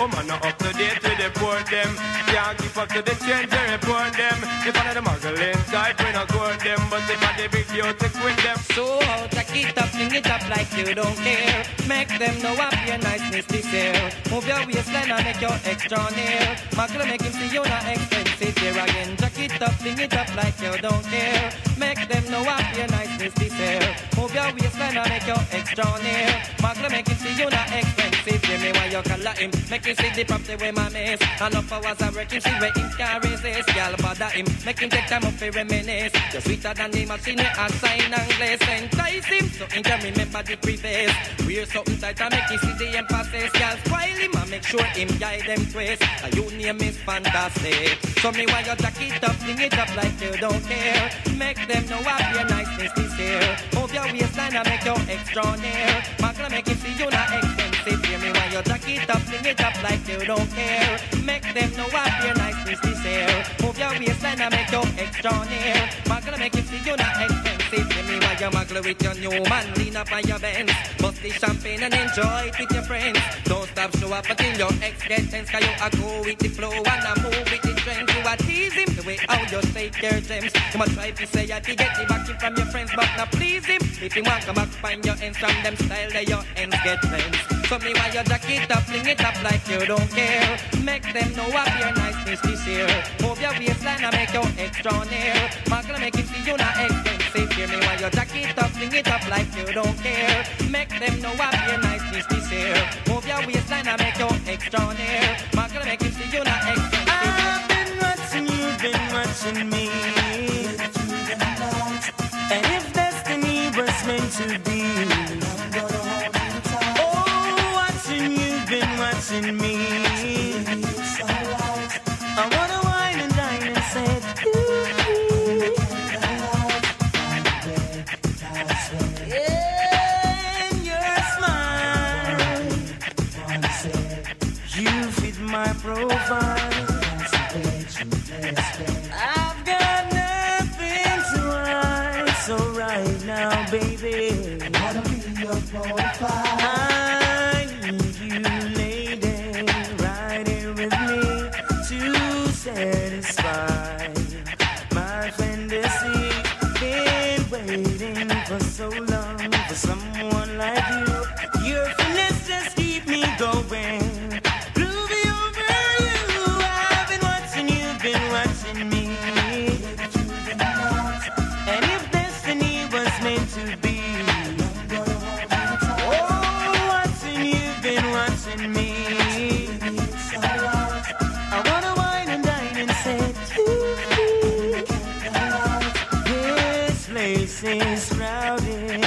S1: again Oh man, not up to date with the poor them. Can't keep up to the trend, they report them. If of the muggling type, we no court them. But if I the big beauty queen, them.
S6: So how to it up, fling it up like you don't care. Make them know up your niceness this year. Move your waistline and make your extra near. Muggle make him see you not expensive here again. Jack it up, fling it up like you don't care. Make them know up your niceness this year. Move your waistline and make your extra near. Muggle make him see you not expensive. Give me why you color him. Make him see the property where my miss. And up hours I work him, see where him can resist. Y'all bother him. Make him take time up for reminisce. You're sweeter than the machine a sign and glaze. Entice him so he can remember the previous. Wear something tight and make him see the emphasis. Y'all spoil him and make sure him guide them twist. A you name is fantastic. So me why you jack it up, sing it up like you don't care. Make them know what your niceness is here. Move your waistline and make your extra near. Magna make him see you not expensive. Hear me why you jack it up, sing it up like you don't care. Make them know what your niceness is here. Move your waistline and make your extra near. Magna make him see you not. Hear me why you muggle with your new man, lean up on your bench. Bust the champagne and enjoy it with your friends. Don't stop, show up until your ex gets tense. Cause you a go with the flow and a move with the trend. You a tease him the way how you take your gems. You must try to say that you get the backing from your friends, but not please him. If you want come back, find your ends from them style that your ends get friends. So me why you jack it up, fling it up like you don't care. Make them know what your niceness this year. Move your waistline and make your extra near. Muggle make him see you not expensive. Hear me why you jack it up, fling it up like you don't care. Make them know what your niceness this year. Move your waistline and make your extra near. Muggle make him see you not expensive.
S7: I've been watching you, been watching me. And if destiny was meant to be,
S1: crowded.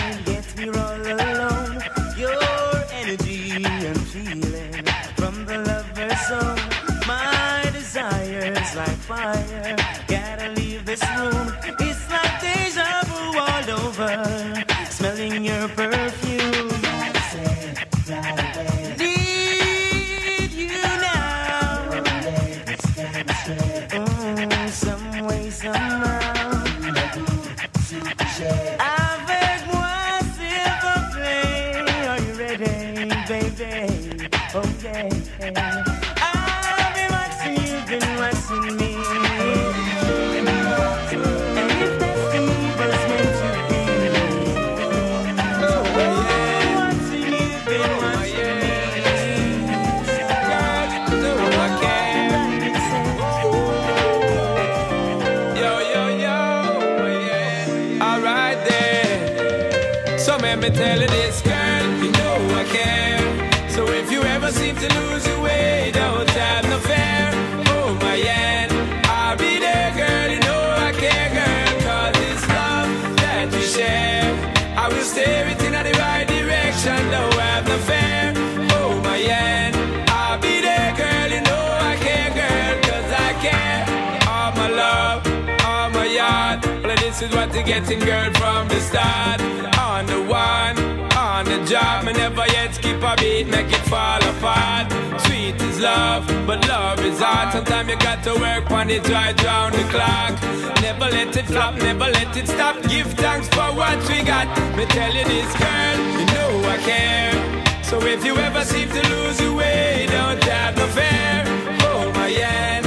S1: Getting, girl, from the start. On the one, on the job, me never yet skip a beat, make it fall apart. Sweet is love, but love is hard. Sometimes you got to work on it right round the clock. Never let it flop, never let it stop. Give thanks for what we got. Me tell you this, girl, you know I care. So if you ever seem to lose your way, don't have no fear. Oh my hand,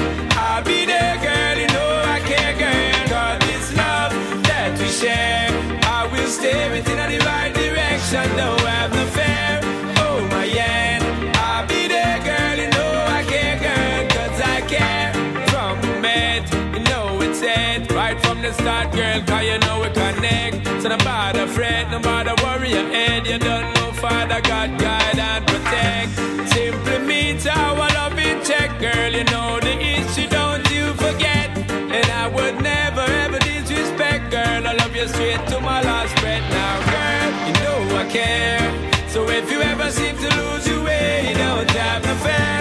S1: share, I will steer it in the right direction. Don't have no fear. Oh my hand, I'll be there, girl. You know I care, girl. Cause I care. From the met, you know it's it. Right from the start, girl. Cause you know we connect. So no bother fret, no bother worry your head. You don't know Father God guide and protect. Simply meet our love in check, girl. You know the issue, don't you forget. And I would never you straight to my last breath. Now, girl, you know I care. So if you ever seem to lose your way, don't have no fear.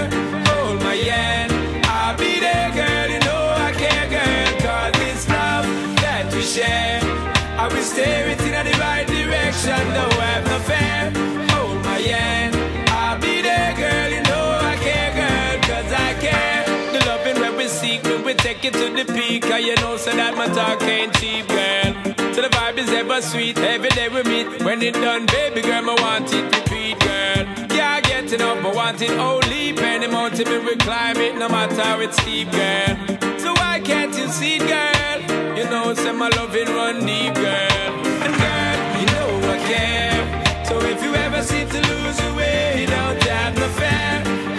S1: Hold my hand, I'll be there, girl. You know I care, girl. Cause this love that we share, I will steer it in the right direction. Don't have no fear. Hold my hand, I'll be there, girl. You know I care, girl. Cause I care. The loving where we seek when we take it to the peak. Cause you know, so that my talk ain't cheap, girl. The vibe is ever sweet. Every day we meet. When it done, baby girl, I want it repeat, girl. Yeah, getting up, I want it only. Penny mountain, we climb it, no matter how it's steep, girl. So why can't you see, girl? You know, say my loving run deep, girl. And girl, you know I care. So if you ever seem to lose your way, don't have no fear.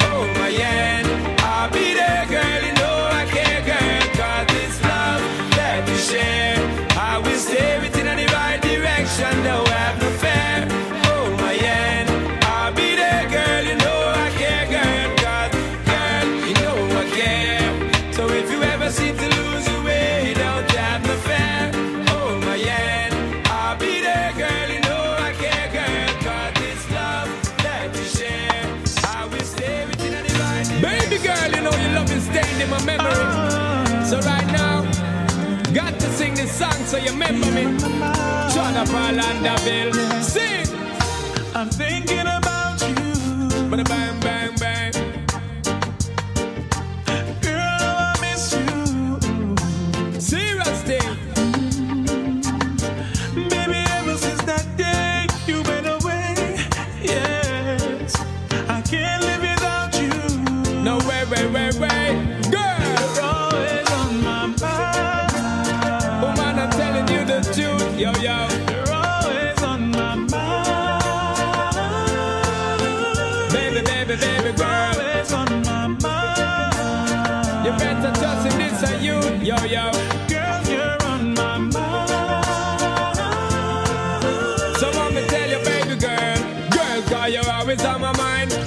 S1: So you remember me. John Paul and Bill, sing.
S8: I'm thinking about you.
S1: Bada bang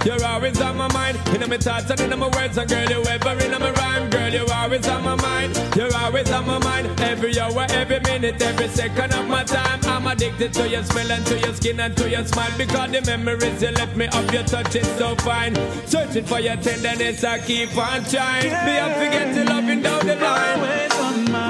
S8: you're always on my mind.
S1: In
S8: my
S9: thoughts and in my words, and girl, you ever in my rhyme. Girl, you're always on my mind. You're always on my mind. Every hour, every minute, every second of my time. I'm addicted to your smell and to your skin and to your smile. Because the memories you left me of your touch is so fine. Searching for your tenderness, I keep on trying. Me, I forget to loving down the line.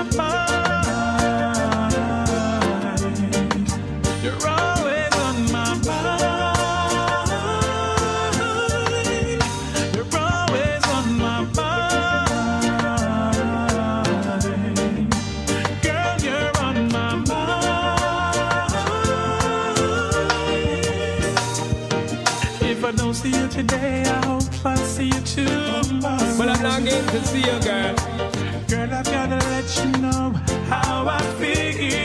S8: See you today, I hope I see you tomorrow.
S9: But I'm longing to see you, girl.
S8: Girl, I've gotta let you know how I feel.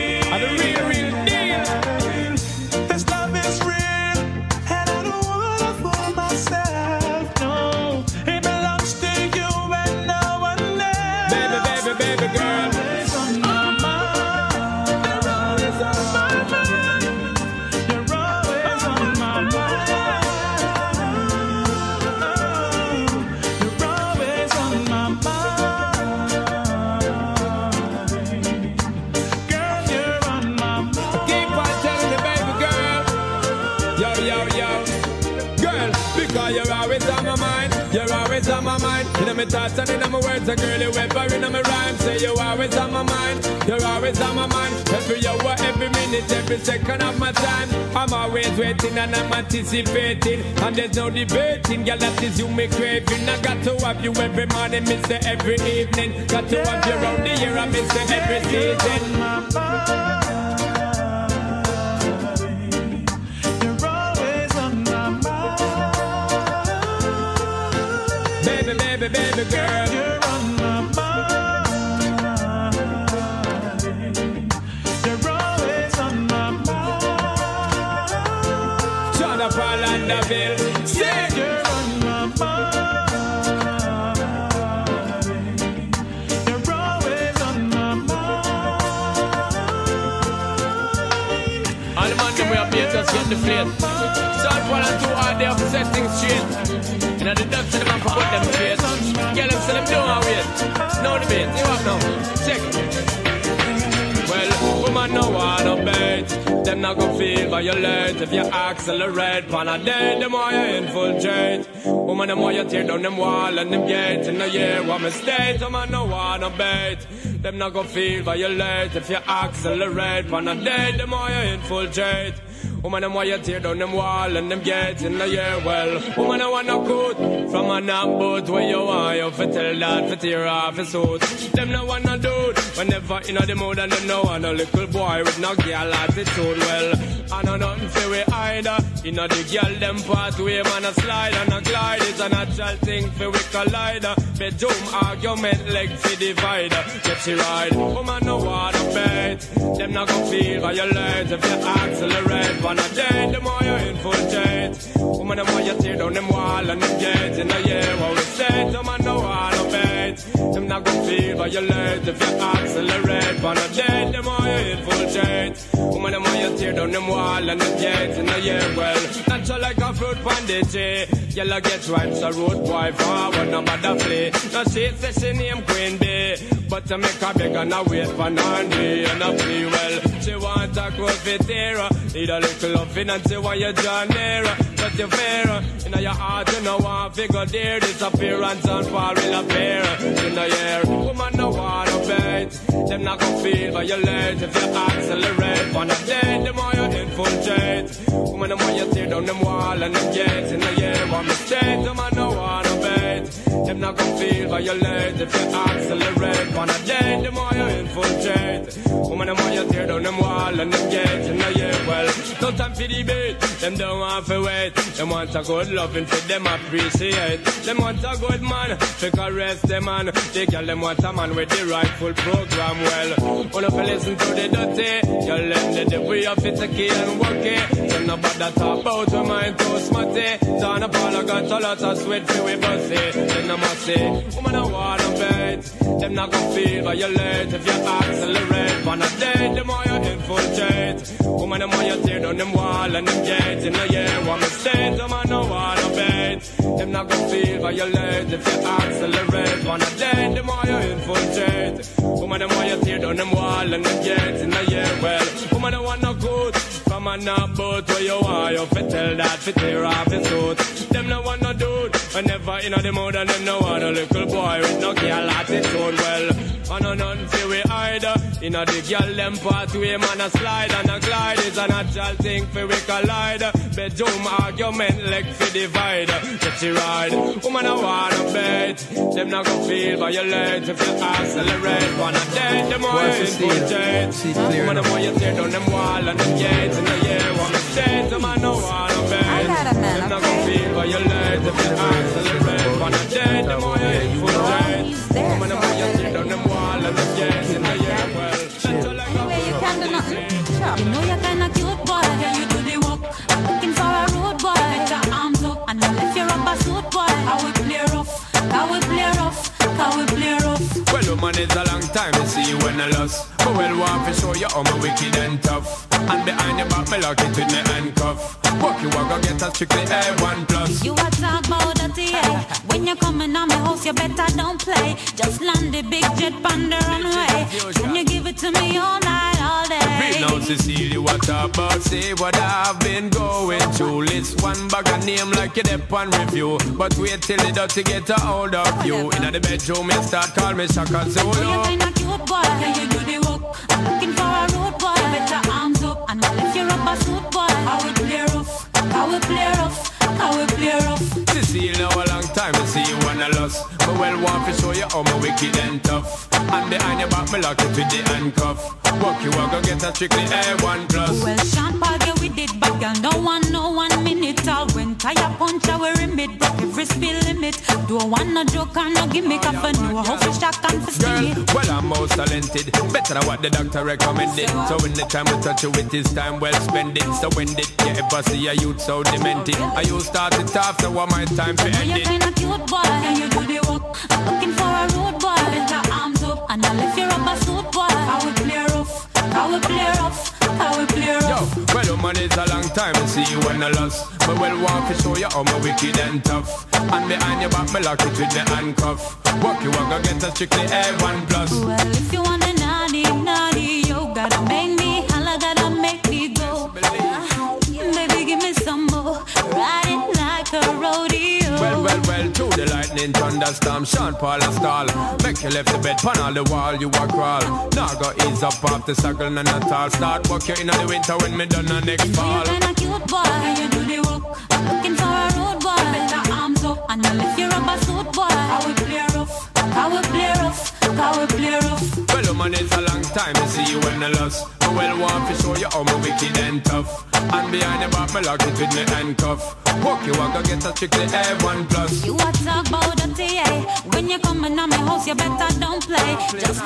S9: Thoughts and in my words, a girl, you ever in my rhyme. Say you're always on my mind. You're always on my mind. Every hour, every minute, every second of my time. I'm always waiting and I'm anticipating. And there's no debating. Girl, that is you me craving. I got to have you every morning, miss you every evening. Got to have you around the year, I miss you every season. Baby, baby, girl.
S8: You're on my mind. You're always on my mind.
S9: Shut up, Orlandoville. Sing.
S8: You're on my mind. You're always on my mind.
S1: All the man them we are paid just get the one and two hard there for set things straight. And the the put them straight. Get them so them don't wait. No debate. You have now. Check. Well, woman no wanna bait. Them not gonna feel violate if you accelerate. Pan a day, the more you infiltrate. Woman, the more you tear down them wall and them gates. In a year, what mistake? Woman no wanna bait. Them not gonna feel violate if you accelerate. Pan a day, the more you infiltrate. Woman, them why you tear down them wall and them gates in the year. Well, woman, I want no good from a boat where you are. You fit tell that, fit tear off his suit. Them no want no dude whenever in the mood and them no want a little boy with no girl attitude. Well, I know nothing for we either. You know the girl them pathway, man, a slide and a glide. It's a natural thing for we collider. Bedroom argument, leg for divider. Get she ride, woman, no want to bet. Them not gonna feel violate if you accelerate. One a day, the more you infiltrate. Woman, the more you tear down them wall and them gates. In the year, what we say, them man no want to bet. Them not gonna feel violate if you accelerate. One a day, the more you infiltrate. Woman, the more you tear down them wall and them gates. In the year, well, natural like a fruit pandit. Yellow get right, so road boy forward, no matter play. No she say she name Queen Bee, but to make her beg and I wait for Nandi and I play well. She want a confiteer, need a little loving and she want you draw nearer. You fair, in your heart you know want figure there disappearance and fall will appear. In the year, woman no to bait. Them not gonna feel violate if you accelerate. On a day, the more you infiltrate. Woman, the more you tear down them wall and them gates. In the year, one mistake, the man no bait. Them not gonna feel violate if you accelerate. On a day, the more you infiltrate. Woman, the more you tear down them wall and them gates. In the year, well, no time for debate. Them don't want to wait. Them want a good loving for them appreciate. Them want a good man to caress them man. They call them want a man with the rightful program. Well, wanna fi listen to the dirty. You let the devil of it take and work it. So nobody talk about your mind too smutty. Down a ball, I got a lot of sweat for we bossy. Then I must say, woman I wanna bet. Them not gonna feel violate if you accelerate. On a day, the more you infiltrate. Woman, the more you tear down them wall and them gates. In the year, one mistake, them man no want to bait. Them not gonna feel violate if you accelerate. On a day, the more you infiltrate. Woman, the more you tear down them wall and them gates. In the year, well, woman, the one no good. Come on up, but where you are, you fit tell that fit tear off his suit. Them no want no dude, whenever in the mood and them no want a little boy with no girl attitude. Well, I know nothing see we either. In a the girl them pathway, man a slide and a glide is a natural thing for we collide. Bedroom argument like for divide. Get you ride, woman I wanna bet. Them not gonna feel violate if you accelerate. Wanna dead, them more
S10: What's the steal?
S1: infiltrate.
S10: See clear
S1: Woman, the more you tear down them wall and them gates in the year, wanna dead, them I know wanna bet.
S11: I got a man,
S1: Them not gonna
S11: okay?
S1: feel violate if you accelerate. Wanna dead, them more you infiltrate.
S11: He's
S1: Woman, the
S11: so
S1: more you
S11: I
S1: tear
S11: You
S12: know you're kinda cute, boy. Yeah, you do the work. Looking for a road boy. Your arms up and then lift your rubber suit, boy. How we play rough, how we play rough, how we play rough.
S1: Woman, it's a long time to see you when I lost. But well, want to show you how my wicked and tough. And behind your back, me lock it with me handcuff. Walk you walk, go get a strictly A1 plus.
S12: You a talk about that, yeah. When you coming on my house, you better don't play. Just land the big jet on the runway. Can you give it to me all night, all day?
S1: now, Cecilia, what about? Say what I've been going through. List one bag of name like you dep on review. But wait till it does to get a hold of you. In the bedroom, you start call me Shaka
S12: Oh, do the work. I'm looking for a road boy. Better arms up and rubber suit, boy. How we play rough, how we play rough, how we play rough.
S1: Cecilia, a long time to see you I lost. But well, want to show you how my wicked and tough. And behind your back, me lock it with the handcuff. Walk you walk, go get a strictly A1 plus.
S12: Well, yeah, we did back, girl. No one, no one minute. All when tire punch, I wear limit. Broke every speed limit. Don't want no joke and no gimmick. I for know how to shock and for
S1: Girl, well, I'm most talented. Better than what the doctor recommended. So when the time we touch you with this time well spent it. So when did you ever see a youth so demented? I you start it off, so what my time to
S12: Oh,
S1: end
S12: you're kinda cute, boy. Yeah, you do the work. I'm looking for a road boy. Better arms up and I lift your rubber suit, boy. How we play rough, how we play rough, how we play
S1: off
S12: Yo,
S1: well, woman, it's a long time to see you when I lost. But well, want to show you how my wicked and tough. And behind your back, me lock it with the handcuff. Walk you walk, go get a strictly A1 plus.
S12: Well, if you want a naughty, naughty, you gotta make me holla, gotta make me go. Baby, give me some more. Like a rodeo.
S1: Well, well, well, to the lightning thunderstorm, Sean Paul a stall. Make you left the bed, pan on the wall, you a crawl. Now go ease up off the circle and a tall. Start work you in the winter when me done the next
S12: You're
S1: fall.
S12: kinda cute, boy. Yeah, you do the work. I'm looking for a road boy. Better arms up and you lift your rubber suit, boy. How we play rough, how we play rough, how we play rough.
S1: Man, it's a long time to see you when I lost. I will want to show you how my wicked and tough. And behind the back, me lock it with me handcuff. Walk you walk, get a strictly A1 plus.
S12: You a talk about a TA. Eh? When you come coming on my house, you better don't play. Just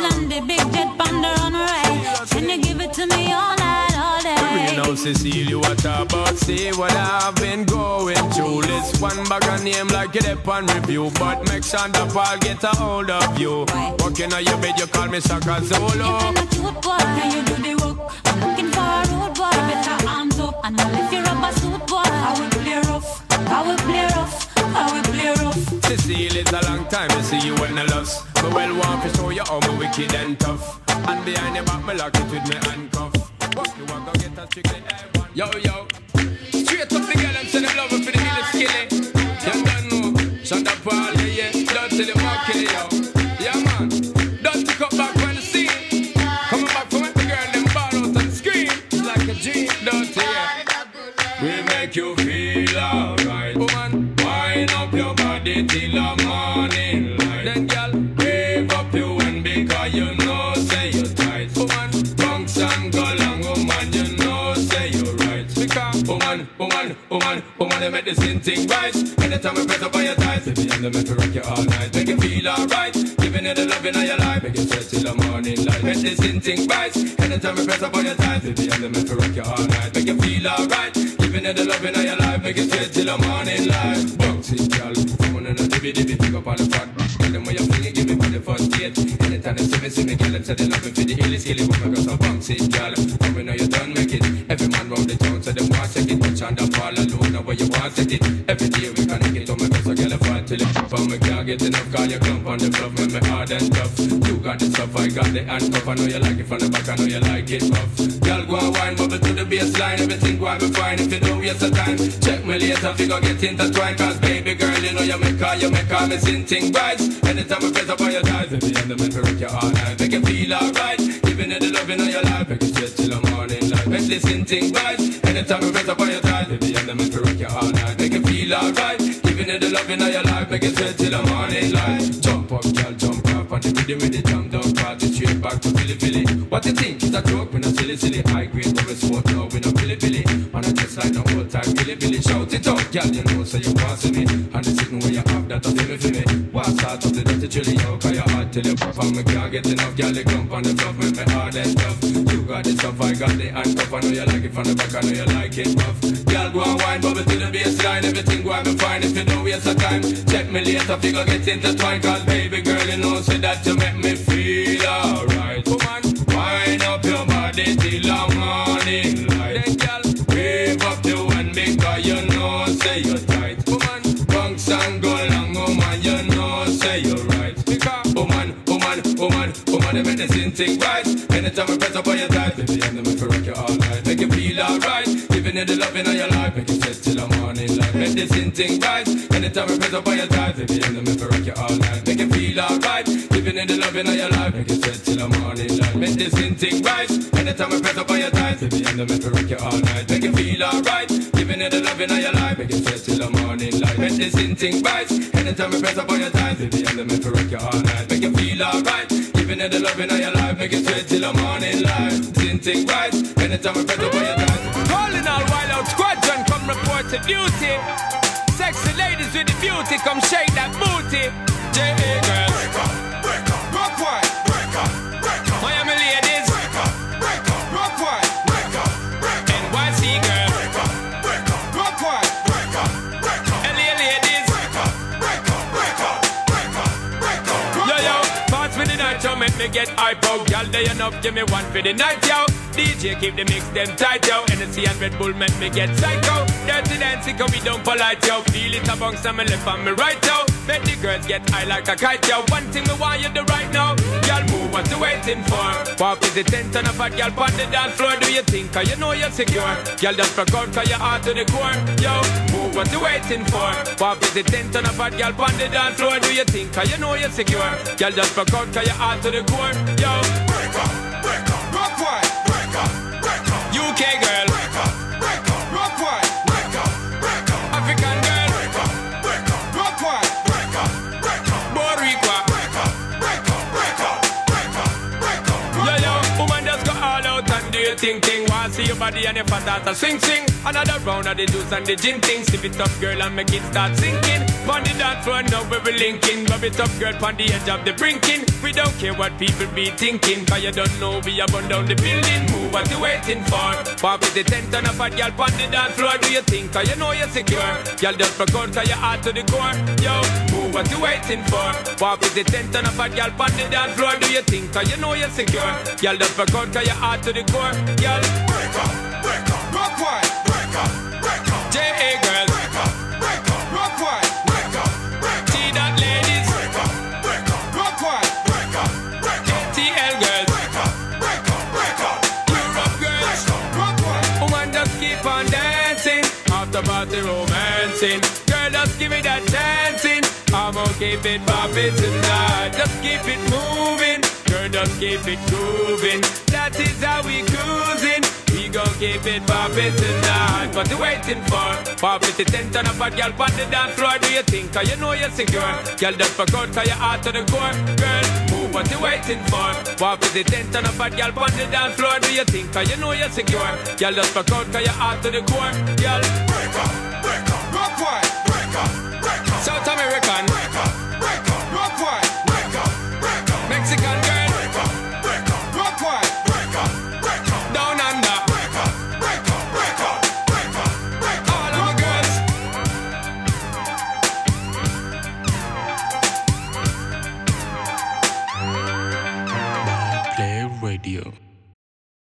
S1: Cecilia, what about? See what I've been going through. List one bag of name like it up on review. But make sure the Paul get a hold of you. Walking on your bed, you call me Shaka Zulu.
S12: You boy, can you do the work? I'm looking for a road boy. Better arms up and I'll lift your rubber suit boy. How we play rough, I will play rough, how we play rough.
S1: Cecile, it's a long time to see you when I lost. But well, want to show you how my wicked and tough. And behind your back, me lock it with me handcuff. Walk you walk, go get a strictly A1. Yo, yo. Straight up the girl and say them love for the hill skilly. You don't know. Shut up, Paul, yeah, yeah. Don't tell them what kill yo. Yeah, man. Don't take up back when the scene. Coming back from the girl, them ball out and scream. Like a dream, don't you? Yeah. We make you feel alright. Woman, wind up your body woman, woman, they make this thing thing right. Anytime we press up on your thighs, baby, and they make you rock you all night. Make you feel alright. Giving you the loving of your life, make you sweat till the morning light. Make this thing thing right. Anytime we press up on your thighs, baby, and they make you rock you all night. Make you feel alright. Giving you the loving of your life, make you sweat till the morning light. It, girl. Woman in the TV
S2: dibby, pick up on the front. Tell them where you fling it, give me for the first date. Anytime they see me, see me, girl, them say they love me for the illy skilly woman, some bounce it, girl. And we know you done make it. Every man round the town, so them want take it. Touch on the ball alone, now where you want set it. Every day we can get on my best, so girl, I fight till it on me, can't get enough. Call you clump on the bluff, make hard and tough. You got the stuff, I got the handcuff. I know you like it from the back, I know you like it rough. Girl, go and wine, bubble to the baseline. Everything go and be fine if you don't waste the time. Check me later, figure get intertwined. Cause baby girl, you know you make all, you make all me sin thing right. Anytime I press up on your thighs, at the end of me, to rock you all night. Make you feel alright. Giving you the loving of your life, Make this sin thing right. Anytime I press up on your thighs, at the end of me, to rock you all night. Make you feel alright. Giving you the loving of your life, make you straight till the morning light. Jump up, girl, jump up on the rhythm with the jump down party straight back to Philly Philly. What you think? It's a joke, we not silly silly. High grade, we smoke now, we not Philly Philly. And I just like no old time Billy Billy. Shout it out, girl, you know so you want to me. And the sitting where you have that, I me for me. Why start up the dirty chili, yo, cause you hot till you pop and me can't get enough. Girl, you clump on the bluff, make me hard and tough. Got the stuff, I got the handcuff. I know you like it from the back, I know you like it rough. Girl, go and wine, bubble to the baseline. Everything go and be fine if you don't waste the time. Check me later, figure get intertwined. Cause baby girl, you know, say that you make me woman, woman, the medicine thing right. Anytime I press up on your thighs, baby, I'm the man for rock you all night. Make you feel alright. Giving you the loving of your life, make you set till the morning light. Medicine thing right. Anytime I press up on your thighs, baby, I'm the man for rock you all night. Make you feel alright. Giving you the loving of your life, make you set till the morning light. Medicine thing right. Anytime I press up on your thighs, baby, I'm the man for rock you all night. Make you feel alright. Giving you the loving of your life, make you set till the morning light. Medicine thing right. Anytime I press up on your thighs, baby, I'm the man for rock you all night. Make you feel alright. Giving you the loving of your life, make you sweat till the morning light. Sin thing right. Anytime I press up on your thighs.
S1: Calling all wild out squadron, come report to duty. Sexy ladies with the beauty, come shake that booty. Pass me the night, yo, make me get hype out. Girl, they enough, give me one for the night, yo. DJ keep the mix them tight, yo. Energy and Red Bull make me get psycho. Dirty dancing, cause we don't polite, yo. Feel it amongst me left and me right, yo. Make the girls get high like a kite, yo. One thing me want you do right now. Girl, move what you waiting for. Pop is the tent on a fat girl on the dance floor. Do you think, cause you know you're secure? Girl, just rock out, cause you're hard to the core. Yo, what you waiting for. Pop is the tent on a fat girl on the dance floor. Do you think, cause you know you're secure? Girl, just rock out, cause you're hard to the core. Yo, break up, break up, rock one. Break up, break up. UK girl. Break up, thing thing. Want see your body and your fat ass a swing swing. Another round of the juice and the gin thing. Sip it up, girl, and make it start sinking. On the dance floor now we be linking. It up, girl, on the edge of the brinking. We don't care what people be thinking, cause you don't know we are burn down the building. Move what you waiting for. Pop the tent on a fat girl on the dance floor. Do you think, cause you know you're secure? Girl, just rock out, cause you're hard to the core. Yo, what you waiting for. Is the tent on a girl on the dance floor. Do you think, cause you know you're secure? Girl, just rock out, cause you're hard to the core. Girl, break up, break up, rock one. Break up, break up. J.A. girl. Break up, break up, rock one. Break up, break up. T-Dot. Break up, break up. Break up, break up. Girls. Break up, break up, break up. Europe girls. Rock one. Woman, just keep on dancing. After party romancing. Keep it poppin' tonight. Just keep it moving. Girl, just keep it grooving. That is how we cruising. We gon' keep it poppin' tonight. What you waiting for? Pop it the tent on a bad girl on the dance floor. Do you think? Cause you know you're secure. Girl, just fuck out cause you're out to the core. Girl, move what you waiting for? Pop it the tent on a bad girl on the dance floor. Do you think? Cause you know you're secure. Girl, just fuck out cause you're out to the core. Girl, break up, break up, rock one. South American. Break